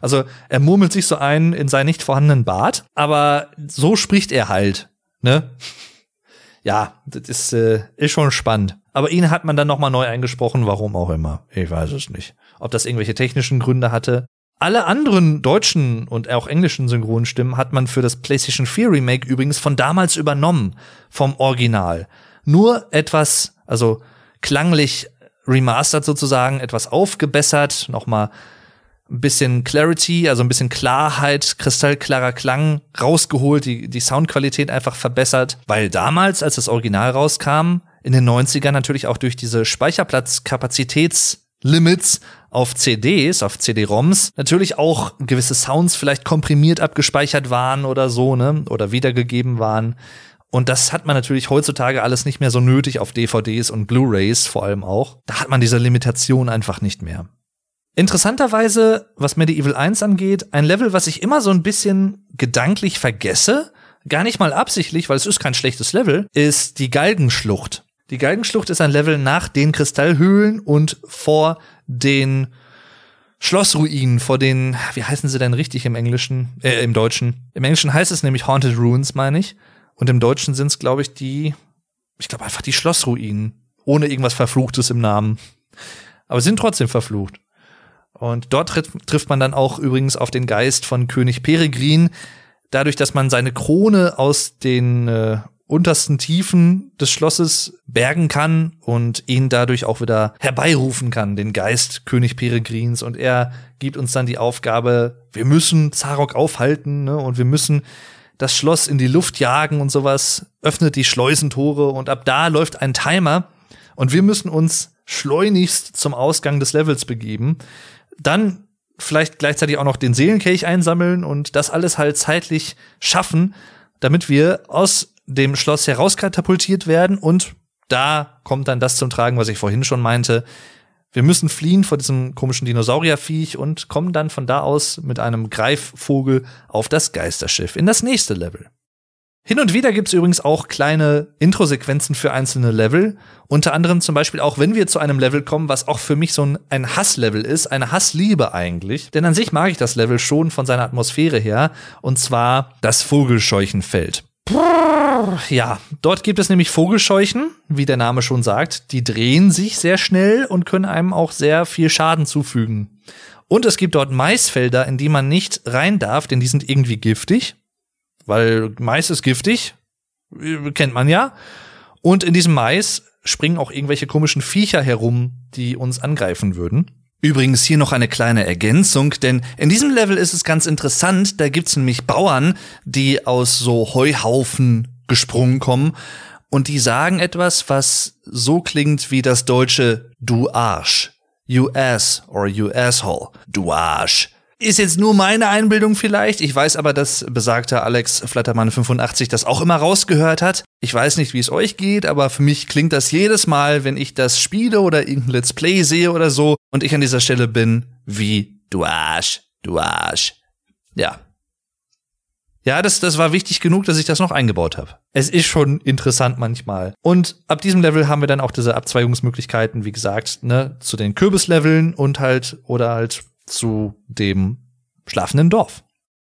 Also er murmelt sich so ein in seinen nicht vorhandenen Bart, aber so spricht er halt. Ne? Ja, das ist, äh, ist schon spannend. Aber ihn hat man dann noch mal neu eingesprochen, warum auch immer. Ich weiß es nicht. Ob das irgendwelche technischen Gründe hatte. Alle anderen deutschen und auch englischen Synchronstimmen hat man für das PlayStation 4 Remake übrigens von damals übernommen, vom Original. Nur etwas, also klanglich remastered sozusagen, etwas aufgebessert, nochmal ein bisschen Clarity, also ein bisschen Klarheit, kristallklarer Klang rausgeholt, die, die Soundqualität einfach verbessert. Weil damals, als das Original rauskam, in den 90ern natürlich auch durch diese Speicherplatzkapazitätslimits auf CDs, auf CD-ROMs, natürlich auch gewisse Sounds vielleicht komprimiert abgespeichert waren oder so, ne, oder wiedergegeben waren. Und das hat man natürlich heutzutage alles nicht mehr so nötig auf DVDs und Blu-rays vor allem auch. Da hat man diese Limitation einfach nicht mehr. Interessanterweise, was Medieval 1 angeht, ein Level, was ich immer so ein bisschen gedanklich vergesse, gar nicht mal absichtlich, weil es ist kein schlechtes Level, ist die Galgenschlucht. Die Galgenschlucht ist ein Level nach den Kristallhöhlen und vor den Schlossruinen, vor den, wie heißen sie denn richtig im Englischen, äh, im Deutschen? Im Englischen heißt es nämlich Haunted Ruins, meine ich. Und im Deutschen sind es, glaube ich, die, ich glaube einfach die Schlossruinen. Ohne irgendwas Verfluchtes im Namen. Aber sind trotzdem verflucht. Und dort trifft, trifft man dann auch übrigens auf den Geist von König Peregrin. Dadurch, dass man seine Krone aus den äh, untersten Tiefen des Schlosses bergen kann und ihn dadurch auch wieder herbeirufen kann, den Geist König Peregrins. Und er gibt uns dann die Aufgabe, wir müssen Zarok aufhalten ne, und wir müssen das Schloss in die Luft jagen und sowas, öffnet die Schleusentore und ab da läuft ein Timer und wir müssen uns schleunigst zum Ausgang des Levels begeben dann vielleicht gleichzeitig auch noch den Seelenkelch einsammeln und das alles halt zeitlich schaffen, damit wir aus dem Schloss herauskatapultiert werden und da kommt dann das zum Tragen, was ich vorhin schon meinte. Wir müssen fliehen vor diesem komischen Dinosaurierviech und kommen dann von da aus mit einem Greifvogel auf das Geisterschiff in das nächste Level. Hin und wieder gibt's übrigens auch kleine Intro-Sequenzen für einzelne Level. Unter anderem zum Beispiel auch, wenn wir zu einem Level kommen, was auch für mich so ein, ein Hasslevel ist, eine Hassliebe eigentlich. Denn an sich mag ich das Level schon von seiner Atmosphäre her. Und zwar das Vogelscheuchenfeld. Ja, dort gibt es nämlich Vogelscheuchen, wie der Name schon sagt. Die drehen sich sehr schnell und können einem auch sehr viel Schaden zufügen. Und es gibt dort Maisfelder, in die man nicht rein darf, denn die sind irgendwie giftig weil Mais ist giftig, kennt man ja. Und in diesem Mais springen auch irgendwelche komischen Viecher herum, die uns angreifen würden. Übrigens hier noch eine kleine Ergänzung, denn in diesem Level ist es ganz interessant, da gibt's nämlich Bauern, die aus so Heuhaufen gesprungen kommen und die sagen etwas, was so klingt wie das deutsche Du Arsch. Ass or you asshole. Du Arsch. Ist jetzt nur meine Einbildung vielleicht. Ich weiß aber, dass besagter Alex Flattermann 85 das auch immer rausgehört hat. Ich weiß nicht, wie es euch geht, aber für mich klingt das jedes Mal, wenn ich das spiele oder irgendein Let's Play sehe oder so und ich an dieser Stelle bin, wie du Arsch, du Arsch. Ja. Ja, das, das war wichtig genug, dass ich das noch eingebaut habe. Es ist schon interessant manchmal. Und ab diesem Level haben wir dann auch diese Abzweigungsmöglichkeiten, wie gesagt, ne, zu den Kürbisleveln und halt, oder halt zu dem schlafenden Dorf.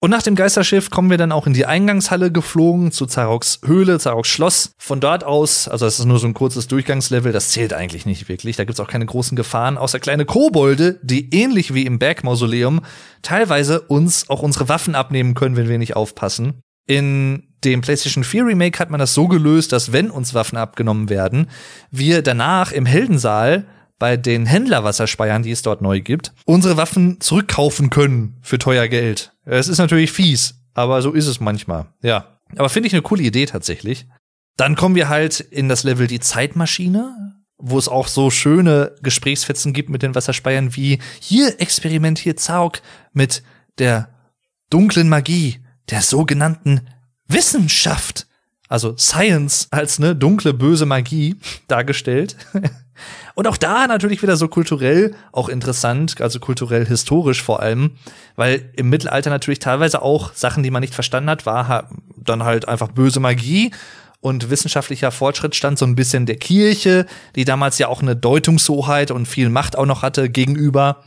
Und nach dem Geisterschiff kommen wir dann auch in die Eingangshalle geflogen zu Zaroks Höhle, Zaroks Schloss. Von dort aus, also es ist nur so ein kurzes Durchgangslevel, das zählt eigentlich nicht wirklich. Da gibt's auch keine großen Gefahren, außer kleine Kobolde, die ähnlich wie im Bergmausoleum teilweise uns auch unsere Waffen abnehmen können, wenn wir nicht aufpassen. In dem PlayStation 4 Remake hat man das so gelöst, dass wenn uns Waffen abgenommen werden, wir danach im Heldensaal bei den Händlerwasserspeiern, die es dort neu gibt, unsere Waffen zurückkaufen können für teuer Geld. Es ist natürlich fies, aber so ist es manchmal. Ja. Aber finde ich eine coole Idee tatsächlich. Dann kommen wir halt in das Level die Zeitmaschine, wo es auch so schöne Gesprächsfetzen gibt mit den Wasserspeiern wie hier experimentiert Zauk mit der dunklen Magie der sogenannten Wissenschaft. Also Science als ne dunkle böse Magie dargestellt. Und auch da natürlich wieder so kulturell auch interessant, also kulturell historisch vor allem, weil im Mittelalter natürlich teilweise auch Sachen, die man nicht verstanden hat, war dann halt einfach böse Magie und wissenschaftlicher Fortschritt stand so ein bisschen der Kirche, die damals ja auch eine Deutungshoheit und viel Macht auch noch hatte gegenüber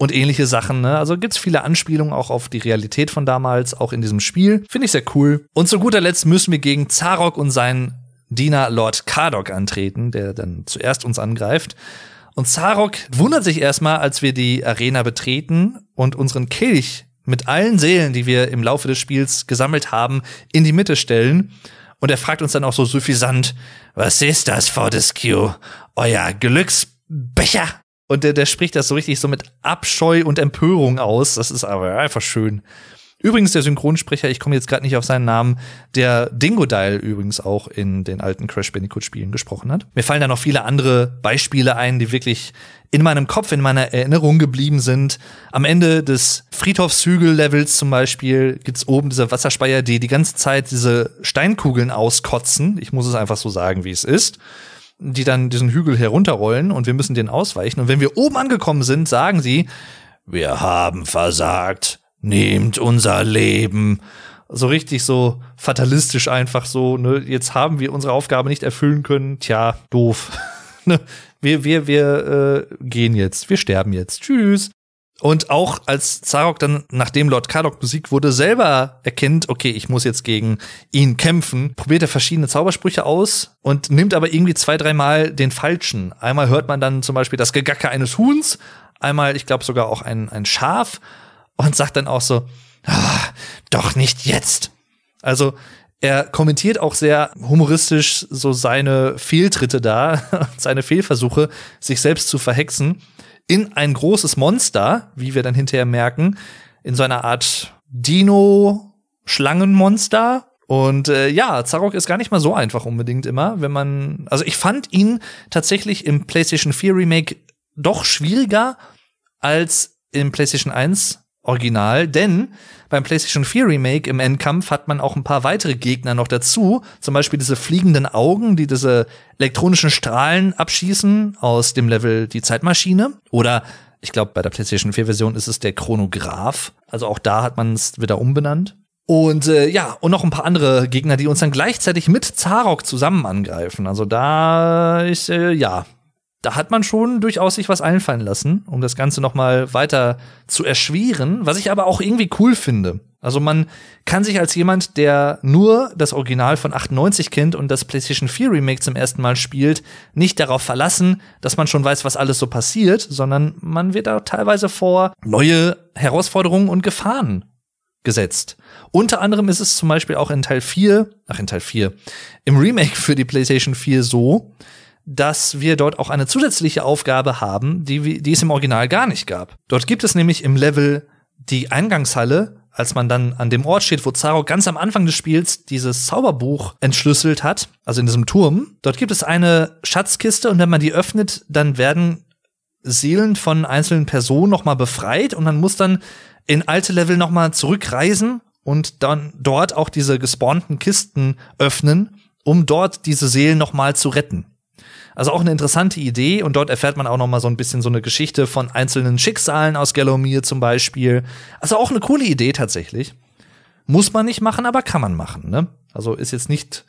und ähnliche Sachen. Ne? Also gibt's viele Anspielungen auch auf die Realität von damals, auch in diesem Spiel. Finde ich sehr cool. Und zu guter Letzt müssen wir gegen Zarok und seinen Diener Lord Kardok antreten, der dann zuerst uns angreift. Und Zarok wundert sich erstmal, als wir die Arena betreten und unseren Kelch mit allen Seelen, die wir im Laufe des Spiels gesammelt haben, in die Mitte stellen. Und er fragt uns dann auch so suffisant, was ist das, Fortescue? Euer Glücksbecher? Und der, der spricht das so richtig so mit Abscheu und Empörung aus. Das ist aber einfach schön. Übrigens der Synchronsprecher, ich komme jetzt gerade nicht auf seinen Namen, der Dingo Dial übrigens auch in den alten Crash Bandicoot Spielen gesprochen hat. Mir fallen da noch viele andere Beispiele ein, die wirklich in meinem Kopf, in meiner Erinnerung geblieben sind. Am Ende des Friedhofshügel-Levels zum Beispiel gibt's oben diese Wasserspeier, die die ganze Zeit diese Steinkugeln auskotzen. Ich muss es einfach so sagen, wie es ist die dann diesen Hügel herunterrollen und wir müssen den ausweichen. Und wenn wir oben angekommen sind, sagen sie, wir haben versagt nehmt unser Leben. So richtig so fatalistisch einfach so, ne, jetzt haben wir unsere Aufgabe nicht erfüllen können. Tja, doof. Ne, wir, wir, wir äh, gehen jetzt, wir sterben jetzt. Tschüss. Und auch als Zarok dann, nachdem Lord Kardock besiegt wurde, selber erkennt, okay, ich muss jetzt gegen ihn kämpfen, probiert er verschiedene Zaubersprüche aus und nimmt aber irgendwie zwei, dreimal den falschen. Einmal hört man dann zum Beispiel das Gegacke eines Huhns, einmal, ich glaube sogar auch ein, ein Schaf und sagt dann auch so, ah, doch nicht jetzt. Also er kommentiert auch sehr humoristisch so seine Fehltritte da, seine Fehlversuche, sich selbst zu verhexen in ein großes Monster, wie wir dann hinterher merken, in so einer Art Dino-Schlangenmonster. Und äh, ja, Zarok ist gar nicht mal so einfach unbedingt immer, wenn man. Also ich fand ihn tatsächlich im PlayStation 4 Remake doch schwieriger als im PlayStation 1 Original, denn beim PlayStation 4 Remake im Endkampf hat man auch ein paar weitere Gegner noch dazu, zum Beispiel diese fliegenden Augen, die diese elektronischen Strahlen abschießen aus dem Level Die Zeitmaschine oder ich glaube, bei der PlayStation 4 Version ist es der Chronograph. Also auch da hat man es wieder umbenannt. Und äh, ja, und noch ein paar andere Gegner, die uns dann gleichzeitig mit Zarok zusammen angreifen. Also da ist, äh, ja, da hat man schon durchaus sich was einfallen lassen, um das Ganze noch mal weiter zu erschweren, was ich aber auch irgendwie cool finde. Also man kann sich als jemand, der nur das Original von 98 kennt und das PlayStation 4 Remake zum ersten Mal spielt, nicht darauf verlassen, dass man schon weiß, was alles so passiert, sondern man wird da teilweise vor neue Herausforderungen und Gefahren gesetzt. Unter anderem ist es zum Beispiel auch in Teil 4, ach in Teil 4, im Remake für die PlayStation 4 so, dass wir dort auch eine zusätzliche Aufgabe haben, die, die es im Original gar nicht gab. Dort gibt es nämlich im Level die Eingangshalle, als man dann an dem Ort steht, wo Zaro ganz am Anfang des Spiels dieses Zauberbuch entschlüsselt hat, also in diesem Turm. Dort gibt es eine Schatzkiste und wenn man die öffnet, dann werden Seelen von einzelnen Personen nochmal befreit und man muss dann in alte Level nochmal zurückreisen und dann dort auch diese gespawnten Kisten öffnen, um dort diese Seelen nochmal zu retten. Also auch eine interessante Idee und dort erfährt man auch noch mal so ein bisschen so eine Geschichte von einzelnen Schicksalen aus Gallowmere zum Beispiel. Also auch eine coole Idee tatsächlich. Muss man nicht machen, aber kann man machen. Ne? Also ist jetzt nicht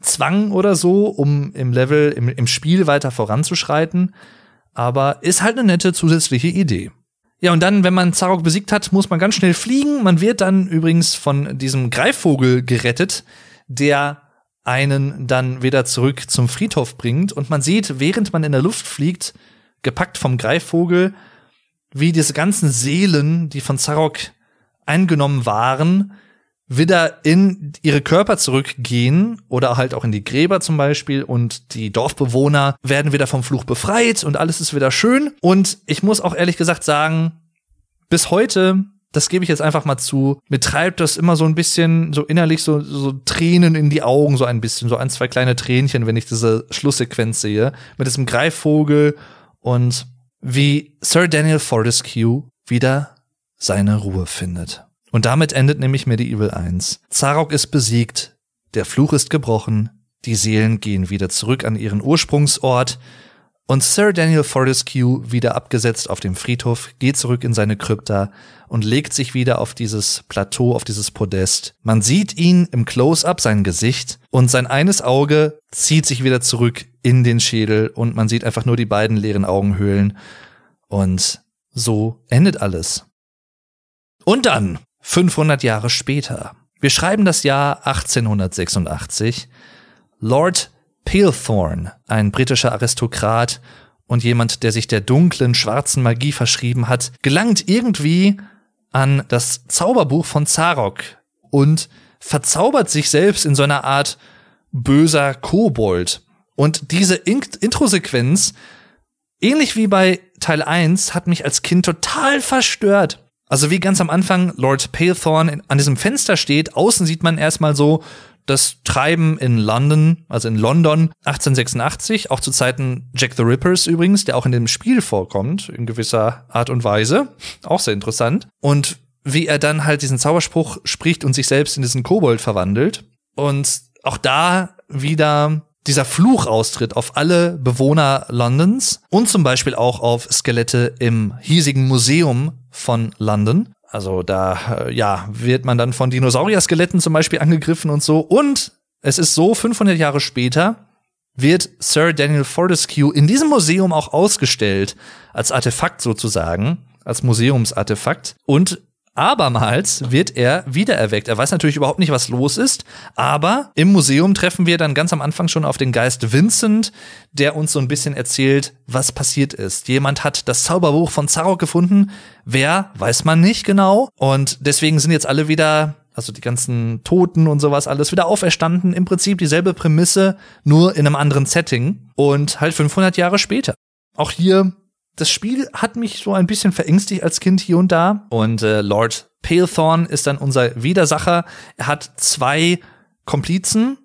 Zwang oder so, um im Level, im, im Spiel weiter voranzuschreiten, aber ist halt eine nette zusätzliche Idee. Ja, und dann, wenn man Zarok besiegt hat, muss man ganz schnell fliegen. Man wird dann übrigens von diesem Greifvogel gerettet, der einen dann wieder zurück zum Friedhof bringt. Und man sieht, während man in der Luft fliegt, gepackt vom Greifvogel, wie diese ganzen Seelen, die von Zarok eingenommen waren, wieder in ihre Körper zurückgehen oder halt auch in die Gräber zum Beispiel und die Dorfbewohner werden wieder vom Fluch befreit und alles ist wieder schön. Und ich muss auch ehrlich gesagt sagen, bis heute das gebe ich jetzt einfach mal zu, mir treibt das immer so ein bisschen so innerlich so, so Tränen in die Augen, so ein bisschen, so ein, zwei kleine Tränchen, wenn ich diese Schlusssequenz sehe, mit diesem Greifvogel und wie Sir Daniel Fortescue wieder seine Ruhe findet. Und damit endet nämlich Medieval 1. Zarok ist besiegt, der Fluch ist gebrochen, die Seelen gehen wieder zurück an ihren Ursprungsort, und Sir Daniel Fortescue, wieder abgesetzt auf dem Friedhof, geht zurück in seine Krypta und legt sich wieder auf dieses Plateau, auf dieses Podest. Man sieht ihn im Close-up, sein Gesicht, und sein eines Auge zieht sich wieder zurück in den Schädel und man sieht einfach nur die beiden leeren Augenhöhlen. Und so endet alles. Und dann, 500 Jahre später. Wir schreiben das Jahr 1886. Lord Palethorn, ein britischer Aristokrat und jemand, der sich der dunklen, schwarzen Magie verschrieben hat, gelangt irgendwie an das Zauberbuch von Zarok und verzaubert sich selbst in so einer Art böser Kobold. Und diese Introsequenz, ähnlich wie bei Teil 1 hat mich als Kind total verstört. Also wie ganz am Anfang Lord Palethorn an diesem Fenster steht, außen sieht man erstmal so das Treiben in London, also in London 1886, auch zu Zeiten Jack the Rippers übrigens, der auch in dem Spiel vorkommt, in gewisser Art und Weise. Auch sehr interessant. Und wie er dann halt diesen Zauberspruch spricht und sich selbst in diesen Kobold verwandelt. Und auch da wieder dieser Fluch austritt auf alle Bewohner Londons und zum Beispiel auch auf Skelette im hiesigen Museum von London. Also da, äh, ja, wird man dann von Dinosaurier-Skeletten zum Beispiel angegriffen und so. Und es ist so, 500 Jahre später wird Sir Daniel Fortescue in diesem Museum auch ausgestellt, als Artefakt sozusagen, als Museumsartefakt. Und Abermals wird er wiedererweckt. Er weiß natürlich überhaupt nicht, was los ist, aber im Museum treffen wir dann ganz am Anfang schon auf den Geist Vincent, der uns so ein bisschen erzählt, was passiert ist. Jemand hat das Zauberbuch von Zarok gefunden. Wer, weiß man nicht genau. Und deswegen sind jetzt alle wieder also die ganzen Toten und sowas alles wieder auferstanden. Im Prinzip dieselbe Prämisse, nur in einem anderen Setting und halt 500 Jahre später. Auch hier das Spiel hat mich so ein bisschen verängstigt als Kind hier und da. Und äh, Lord Palethorn ist dann unser Widersacher. Er hat zwei Komplizen.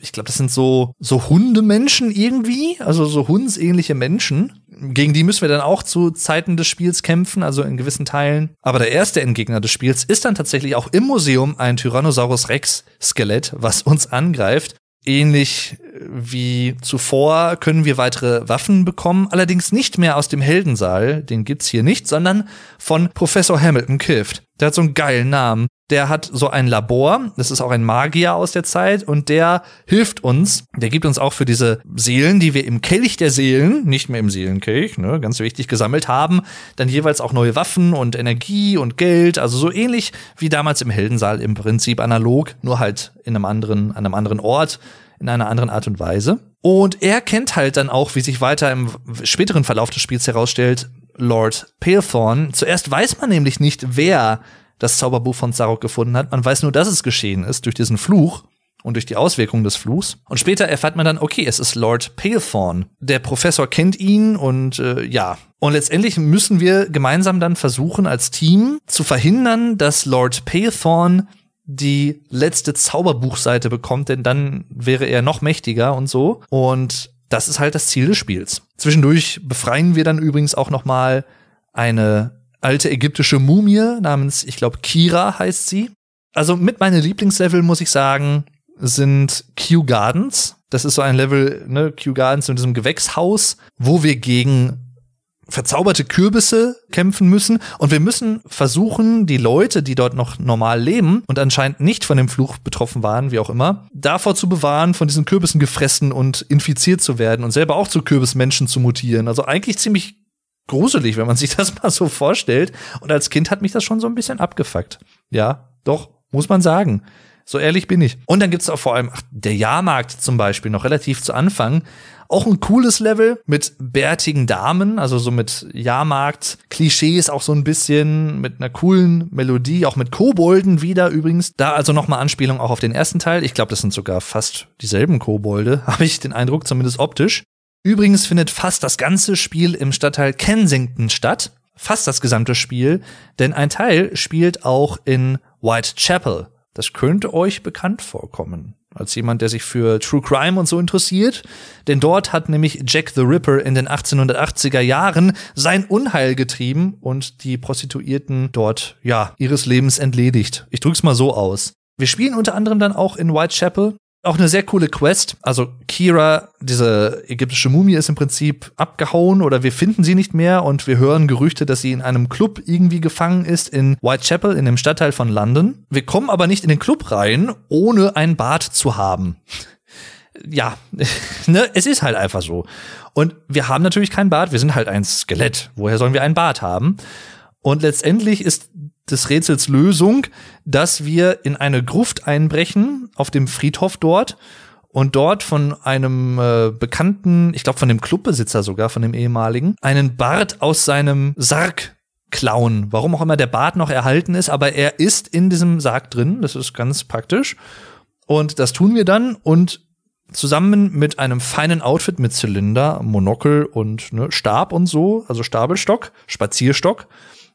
Ich glaube, das sind so, so Hundemenschen irgendwie, also so hundsähnliche Menschen. Gegen die müssen wir dann auch zu Zeiten des Spiels kämpfen, also in gewissen Teilen. Aber der erste Endgegner des Spiels ist dann tatsächlich auch im Museum ein Tyrannosaurus Rex Skelett, was uns angreift. Ähnlich wie zuvor können wir weitere Waffen bekommen, allerdings nicht mehr aus dem Heldensaal, den gibt's hier nicht, sondern von Professor Hamilton Kift. Der hat so einen geilen Namen. Der hat so ein Labor, das ist auch ein Magier aus der Zeit und der hilft uns, der gibt uns auch für diese Seelen, die wir im Kelch der Seelen, nicht mehr im Seelenkelch, ne, ganz wichtig gesammelt haben, dann jeweils auch neue Waffen und Energie und Geld, also so ähnlich wie damals im Heldensaal im Prinzip analog, nur halt in einem anderen, an einem anderen Ort in einer anderen Art und Weise. Und er kennt halt dann auch, wie sich weiter im späteren Verlauf des Spiels herausstellt, Lord Palethorn. Zuerst weiß man nämlich nicht, wer das Zauberbuch von Zarok gefunden hat. Man weiß nur, dass es geschehen ist durch diesen Fluch und durch die Auswirkungen des Fluchs. Und später erfährt man dann, okay, es ist Lord Palethorn. Der Professor kennt ihn und äh, ja. Und letztendlich müssen wir gemeinsam dann versuchen, als Team zu verhindern, dass Lord Palethorn die letzte Zauberbuchseite bekommt, denn dann wäre er noch mächtiger und so. Und das ist halt das Ziel des Spiels. Zwischendurch befreien wir dann übrigens auch noch mal eine alte ägyptische Mumie namens, ich glaube, Kira heißt sie. Also mit meinen Lieblingslevel muss ich sagen, sind Kew Gardens. Das ist so ein Level, ne, Kew Gardens in diesem Gewächshaus, wo wir gegen verzauberte Kürbisse kämpfen müssen und wir müssen versuchen, die Leute, die dort noch normal leben und anscheinend nicht von dem Fluch betroffen waren, wie auch immer, davor zu bewahren, von diesen Kürbissen gefressen und infiziert zu werden und selber auch zu Kürbismenschen zu mutieren. Also eigentlich ziemlich gruselig, wenn man sich das mal so vorstellt. Und als Kind hat mich das schon so ein bisschen abgefuckt. Ja, doch, muss man sagen. So ehrlich bin ich. Und dann gibt's auch vor allem ach, der Jahrmarkt zum Beispiel noch relativ zu Anfang. Auch ein cooles Level mit bärtigen Damen, also so mit Jahrmarkt-Klischees auch so ein bisschen, mit einer coolen Melodie, auch mit Kobolden wieder übrigens. Da also nochmal Anspielung auch auf den ersten Teil. Ich glaube, das sind sogar fast dieselben Kobolde, habe ich den Eindruck, zumindest optisch. Übrigens findet fast das ganze Spiel im Stadtteil Kensington statt. Fast das gesamte Spiel, denn ein Teil spielt auch in Whitechapel. Das könnte euch bekannt vorkommen als jemand, der sich für True Crime und so interessiert. Denn dort hat nämlich Jack the Ripper in den 1880er Jahren sein Unheil getrieben und die Prostituierten dort, ja, ihres Lebens entledigt. Ich drück's mal so aus. Wir spielen unter anderem dann auch in Whitechapel auch eine sehr coole Quest. Also Kira, diese ägyptische Mumie, ist im Prinzip abgehauen oder wir finden sie nicht mehr und wir hören Gerüchte, dass sie in einem Club irgendwie gefangen ist in Whitechapel, in dem Stadtteil von London. Wir kommen aber nicht in den Club rein, ohne ein Bad zu haben. ja, ne, es ist halt einfach so. Und wir haben natürlich kein Bad, wir sind halt ein Skelett. Woher sollen wir ein Bad haben? Und letztendlich ist des Rätsels Lösung, dass wir in eine Gruft einbrechen auf dem Friedhof dort und dort von einem äh, bekannten, ich glaube von dem Clubbesitzer sogar, von dem ehemaligen, einen Bart aus seinem Sarg klauen. Warum auch immer der Bart noch erhalten ist, aber er ist in diesem Sarg drin. Das ist ganz praktisch. Und das tun wir dann und zusammen mit einem feinen Outfit mit Zylinder, Monokel und ne, Stab und so, also Stabelstock, Spazierstock,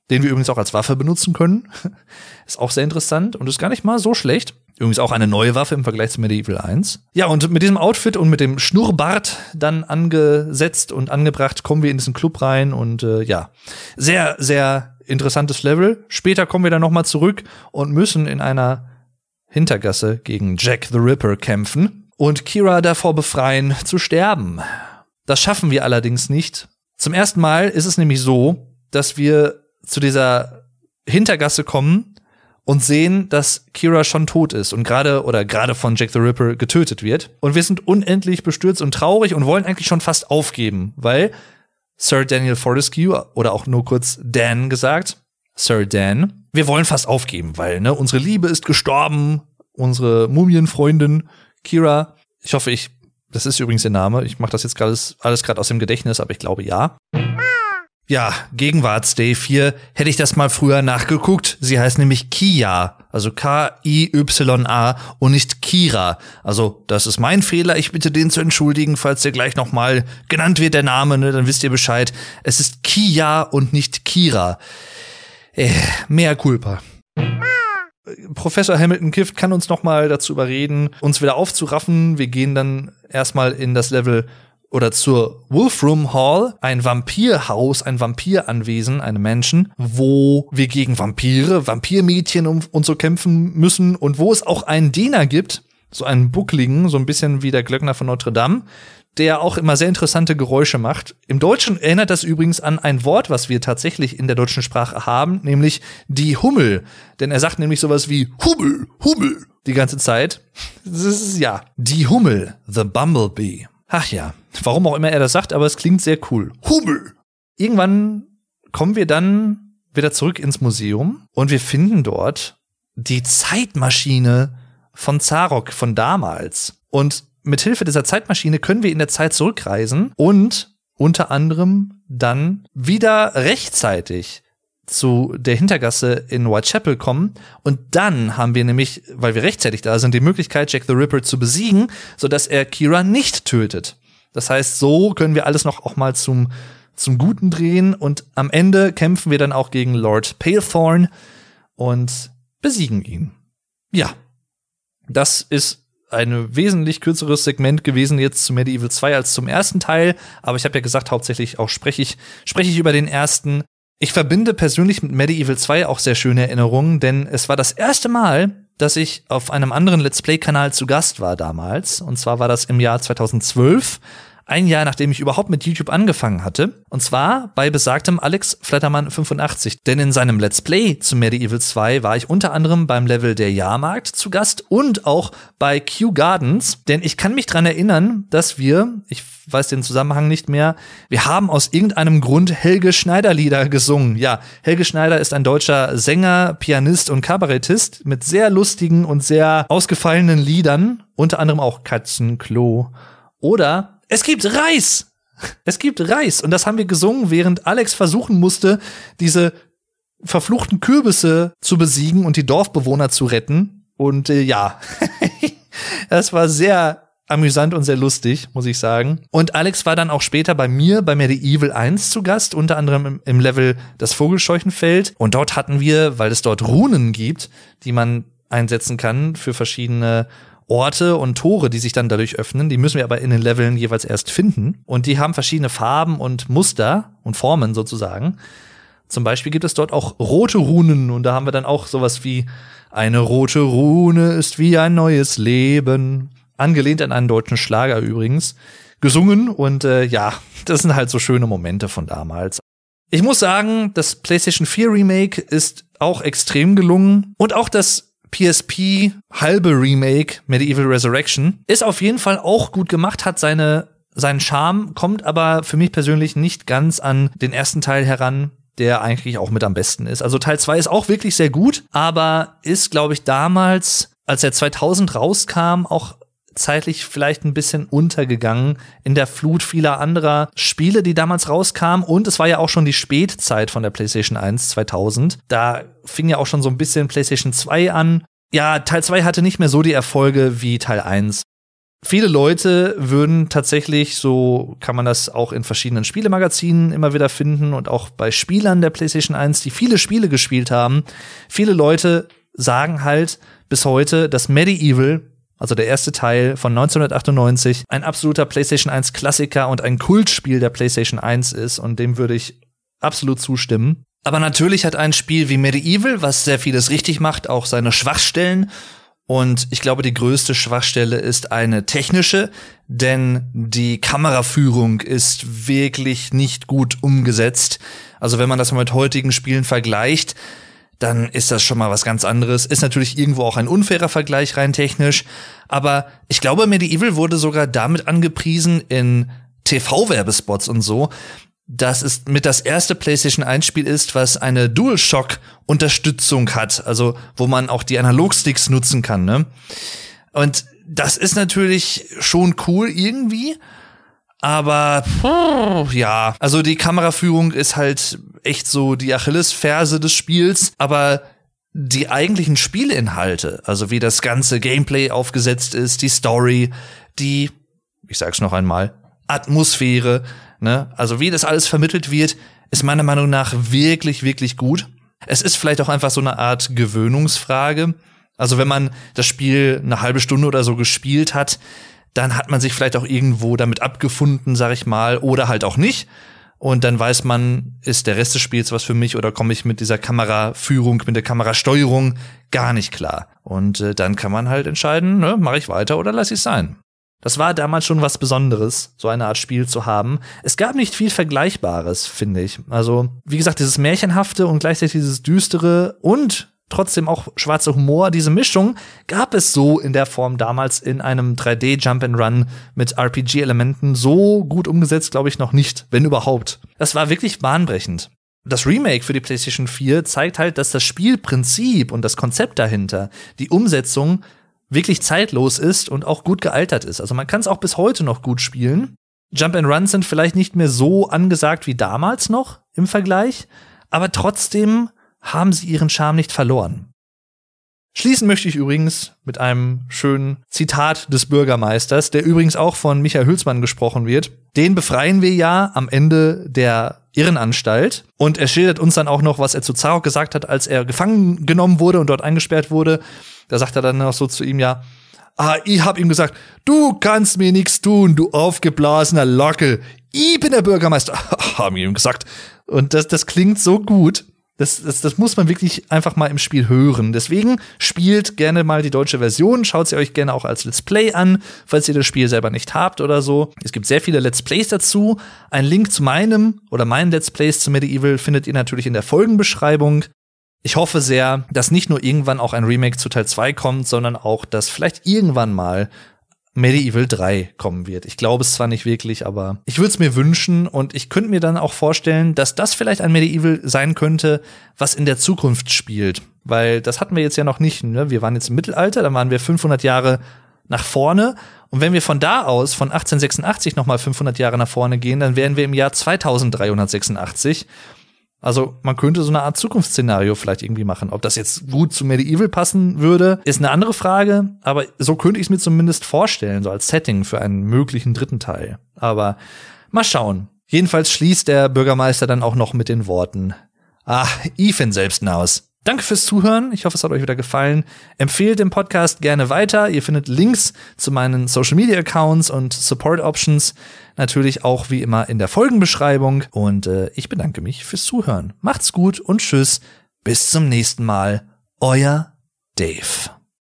den wir übrigens auch als Waffe benutzen können. ist auch sehr interessant und ist gar nicht mal so schlecht. Übrigens auch eine neue Waffe im Vergleich zu Medieval 1. Ja, und mit diesem Outfit und mit dem Schnurrbart dann angesetzt und angebracht, kommen wir in diesen Club rein und äh, ja, sehr, sehr interessantes Level. Später kommen wir dann nochmal zurück und müssen in einer Hintergasse gegen Jack the Ripper kämpfen und Kira davor befreien, zu sterben. Das schaffen wir allerdings nicht. Zum ersten Mal ist es nämlich so, dass wir zu dieser Hintergasse kommen und sehen, dass Kira schon tot ist und gerade oder gerade von Jack the Ripper getötet wird. Und wir sind unendlich bestürzt und traurig und wollen eigentlich schon fast aufgeben, weil Sir Daniel Fortescue oder auch nur kurz Dan gesagt, Sir Dan, wir wollen fast aufgeben, weil ne, unsere Liebe ist gestorben, unsere Mumienfreundin Kira. Ich hoffe, ich, das ist übrigens der Name. Ich mache das jetzt gerade alles gerade aus dem Gedächtnis, aber ich glaube ja. Ja, Gegenwartsday 4 hätte ich das mal früher nachgeguckt. Sie heißt nämlich Kia, also K-I-Y-A und nicht Kira. Also, das ist mein Fehler. Ich bitte den zu entschuldigen, falls der gleich noch mal genannt wird, der Name, ne, dann wisst ihr Bescheid. Es ist Kia und nicht Kira. Äh, mehr Culpa. Professor Hamilton Kift kann uns noch mal dazu überreden, uns wieder aufzuraffen. Wir gehen dann erstmal in das Level oder zur Wolfroom Hall, ein Vampirhaus, ein Vampiranwesen, eine Menschen, wo wir gegen Vampire, Vampirmädchen und, und so kämpfen müssen und wo es auch einen Diener gibt, so einen Buckligen, so ein bisschen wie der Glöckner von Notre Dame, der auch immer sehr interessante Geräusche macht. Im Deutschen erinnert das übrigens an ein Wort, was wir tatsächlich in der deutschen Sprache haben, nämlich die Hummel. Denn er sagt nämlich sowas wie Hummel, Hummel die ganze Zeit. Das ist ja die Hummel, the Bumblebee. Ach ja, warum auch immer er das sagt, aber es klingt sehr cool. Hummel. Irgendwann kommen wir dann wieder zurück ins Museum und wir finden dort die Zeitmaschine von Zarok von damals. Und mit Hilfe dieser Zeitmaschine können wir in der Zeit zurückreisen und unter anderem dann wieder rechtzeitig zu der Hintergasse in Whitechapel kommen und dann haben wir nämlich, weil wir rechtzeitig da sind, die Möglichkeit, Jack the Ripper zu besiegen, sodass er Kira nicht tötet. Das heißt, so können wir alles noch auch mal zum, zum Guten drehen und am Ende kämpfen wir dann auch gegen Lord Palethorn und besiegen ihn. Ja. Das ist ein wesentlich kürzeres Segment gewesen jetzt zu Medieval 2 als zum ersten Teil, aber ich habe ja gesagt, hauptsächlich auch spreche ich spreche ich über den ersten ich verbinde persönlich mit Medieval 2 auch sehr schöne Erinnerungen, denn es war das erste Mal, dass ich auf einem anderen Let's Play-Kanal zu Gast war damals. Und zwar war das im Jahr 2012 ein Jahr nachdem ich überhaupt mit YouTube angefangen hatte. Und zwar bei besagtem Alex Flattermann 85. Denn in seinem Let's Play zu Medieval 2 war ich unter anderem beim Level der Jahrmarkt zu Gast und auch bei Q Gardens. Denn ich kann mich dran erinnern, dass wir, ich weiß den Zusammenhang nicht mehr, wir haben aus irgendeinem Grund Helge Schneider Lieder gesungen. Ja, Helge Schneider ist ein deutscher Sänger, Pianist und Kabarettist mit sehr lustigen und sehr ausgefallenen Liedern. Unter anderem auch Katzenklo. Oder es gibt Reis. Es gibt Reis. Und das haben wir gesungen, während Alex versuchen musste, diese verfluchten Kürbisse zu besiegen und die Dorfbewohner zu retten. Und äh, ja, das war sehr amüsant und sehr lustig, muss ich sagen. Und Alex war dann auch später bei mir bei Medieval 1 zu Gast, unter anderem im, im Level das Vogelscheuchenfeld. Und dort hatten wir, weil es dort Runen gibt, die man einsetzen kann für verschiedene Orte und Tore, die sich dann dadurch öffnen. Die müssen wir aber in den Leveln jeweils erst finden. Und die haben verschiedene Farben und Muster und Formen sozusagen. Zum Beispiel gibt es dort auch rote Runen und da haben wir dann auch sowas wie eine rote Rune ist wie ein neues Leben. Angelehnt an einen deutschen Schlager übrigens. Gesungen und äh, ja, das sind halt so schöne Momente von damals. Ich muss sagen, das PlayStation 4 Remake ist auch extrem gelungen und auch das PSP halbe Remake Medieval Resurrection ist auf jeden Fall auch gut gemacht, hat seine seinen Charme, kommt aber für mich persönlich nicht ganz an den ersten Teil heran, der eigentlich auch mit am besten ist. Also Teil 2 ist auch wirklich sehr gut, aber ist glaube ich damals, als er 2000 rauskam, auch zeitlich vielleicht ein bisschen untergegangen in der Flut vieler anderer Spiele, die damals rauskamen. Und es war ja auch schon die Spätzeit von der PlayStation 1 2000. Da fing ja auch schon so ein bisschen PlayStation 2 an. Ja, Teil 2 hatte nicht mehr so die Erfolge wie Teil 1. Viele Leute würden tatsächlich, so kann man das auch in verschiedenen Spielemagazinen immer wieder finden und auch bei Spielern der PlayStation 1, die viele Spiele gespielt haben, viele Leute sagen halt bis heute, dass Medieval, also der erste Teil von 1998, ein absoluter PlayStation 1 Klassiker und ein Kultspiel der PlayStation 1 ist und dem würde ich absolut zustimmen. Aber natürlich hat ein Spiel wie Medieval, was sehr vieles richtig macht, auch seine Schwachstellen und ich glaube, die größte Schwachstelle ist eine technische, denn die Kameraführung ist wirklich nicht gut umgesetzt. Also wenn man das mal mit heutigen Spielen vergleicht, dann ist das schon mal was ganz anderes. Ist natürlich irgendwo auch ein unfairer Vergleich rein technisch. Aber ich glaube, Medieval wurde sogar damit angepriesen in TV-Werbespots und so, dass es mit das erste PlayStation 1 Spiel ist, was eine DualShock Unterstützung hat, also wo man auch die Analogsticks nutzen kann, ne? Und das ist natürlich schon cool irgendwie, aber ja, also die Kameraführung ist halt echt so die Achillesferse des Spiels, aber die eigentlichen Spielinhalte, also wie das ganze Gameplay aufgesetzt ist, die Story, die, ich sag's noch einmal, Atmosphäre, Ne? Also wie das alles vermittelt wird, ist meiner Meinung nach wirklich, wirklich gut. Es ist vielleicht auch einfach so eine Art Gewöhnungsfrage. Also wenn man das Spiel eine halbe Stunde oder so gespielt hat, dann hat man sich vielleicht auch irgendwo damit abgefunden, sag ich mal, oder halt auch nicht. Und dann weiß man, ist der Rest des Spiels was für mich oder komme ich mit dieser Kameraführung, mit der Kamerasteuerung gar nicht klar. Und äh, dann kann man halt entscheiden, ne, mache ich weiter oder lasse ich sein. Das war damals schon was Besonderes, so eine Art Spiel zu haben. Es gab nicht viel Vergleichbares, finde ich. Also, wie gesagt, dieses Märchenhafte und gleichzeitig dieses Düstere und trotzdem auch schwarzer Humor, diese Mischung gab es so in der Form damals in einem 3D Jump and Run mit RPG Elementen so gut umgesetzt, glaube ich noch nicht, wenn überhaupt. Das war wirklich bahnbrechend. Das Remake für die PlayStation 4 zeigt halt, dass das Spielprinzip und das Konzept dahinter, die Umsetzung wirklich zeitlos ist und auch gut gealtert ist. Also man kann es auch bis heute noch gut spielen. Jump and Runs sind vielleicht nicht mehr so angesagt wie damals noch im Vergleich, aber trotzdem haben sie ihren Charme nicht verloren. Schließen möchte ich übrigens mit einem schönen Zitat des Bürgermeisters, der übrigens auch von Michael Hülsmann gesprochen wird. Den befreien wir ja am Ende der Irrenanstalt. Und er schildert uns dann auch noch, was er zu Zarok gesagt hat, als er gefangen genommen wurde und dort eingesperrt wurde. Da sagt er dann noch so zu ihm, ja, ah, ich hab ihm gesagt, du kannst mir nichts tun, du aufgeblasener Lockel. Ich bin der Bürgermeister, haben ihm gesagt. Und das, das klingt so gut. Das, das, das muss man wirklich einfach mal im Spiel hören. Deswegen spielt gerne mal die deutsche Version, schaut sie euch gerne auch als Let's Play an, falls ihr das Spiel selber nicht habt oder so. Es gibt sehr viele Let's Plays dazu. Ein Link zu meinem oder meinen Let's Plays zu Medieval findet ihr natürlich in der Folgenbeschreibung. Ich hoffe sehr, dass nicht nur irgendwann auch ein Remake zu Teil 2 kommt, sondern auch, dass vielleicht irgendwann mal Medieval 3 kommen wird. Ich glaube es zwar nicht wirklich, aber ich würde es mir wünschen und ich könnte mir dann auch vorstellen, dass das vielleicht ein Medieval sein könnte, was in der Zukunft spielt. Weil das hatten wir jetzt ja noch nicht. Ne? Wir waren jetzt im Mittelalter, dann waren wir 500 Jahre nach vorne. Und wenn wir von da aus, von 1886 noch mal 500 Jahre nach vorne gehen, dann wären wir im Jahr 2386. Also man könnte so eine Art Zukunftsszenario vielleicht irgendwie machen. Ob das jetzt gut zu Medieval passen würde, ist eine andere Frage. Aber so könnte ich es mir zumindest vorstellen, so als Setting für einen möglichen dritten Teil. Aber mal schauen. Jedenfalls schließt der Bürgermeister dann auch noch mit den Worten. Ah, Ethan selbst aus. Danke fürs Zuhören. Ich hoffe, es hat euch wieder gefallen. Empfehlt den Podcast gerne weiter. Ihr findet Links zu meinen Social Media Accounts und Support Options natürlich auch wie immer in der Folgenbeschreibung. Und äh, ich bedanke mich fürs Zuhören. Macht's gut und tschüss. Bis zum nächsten Mal. Euer Dave.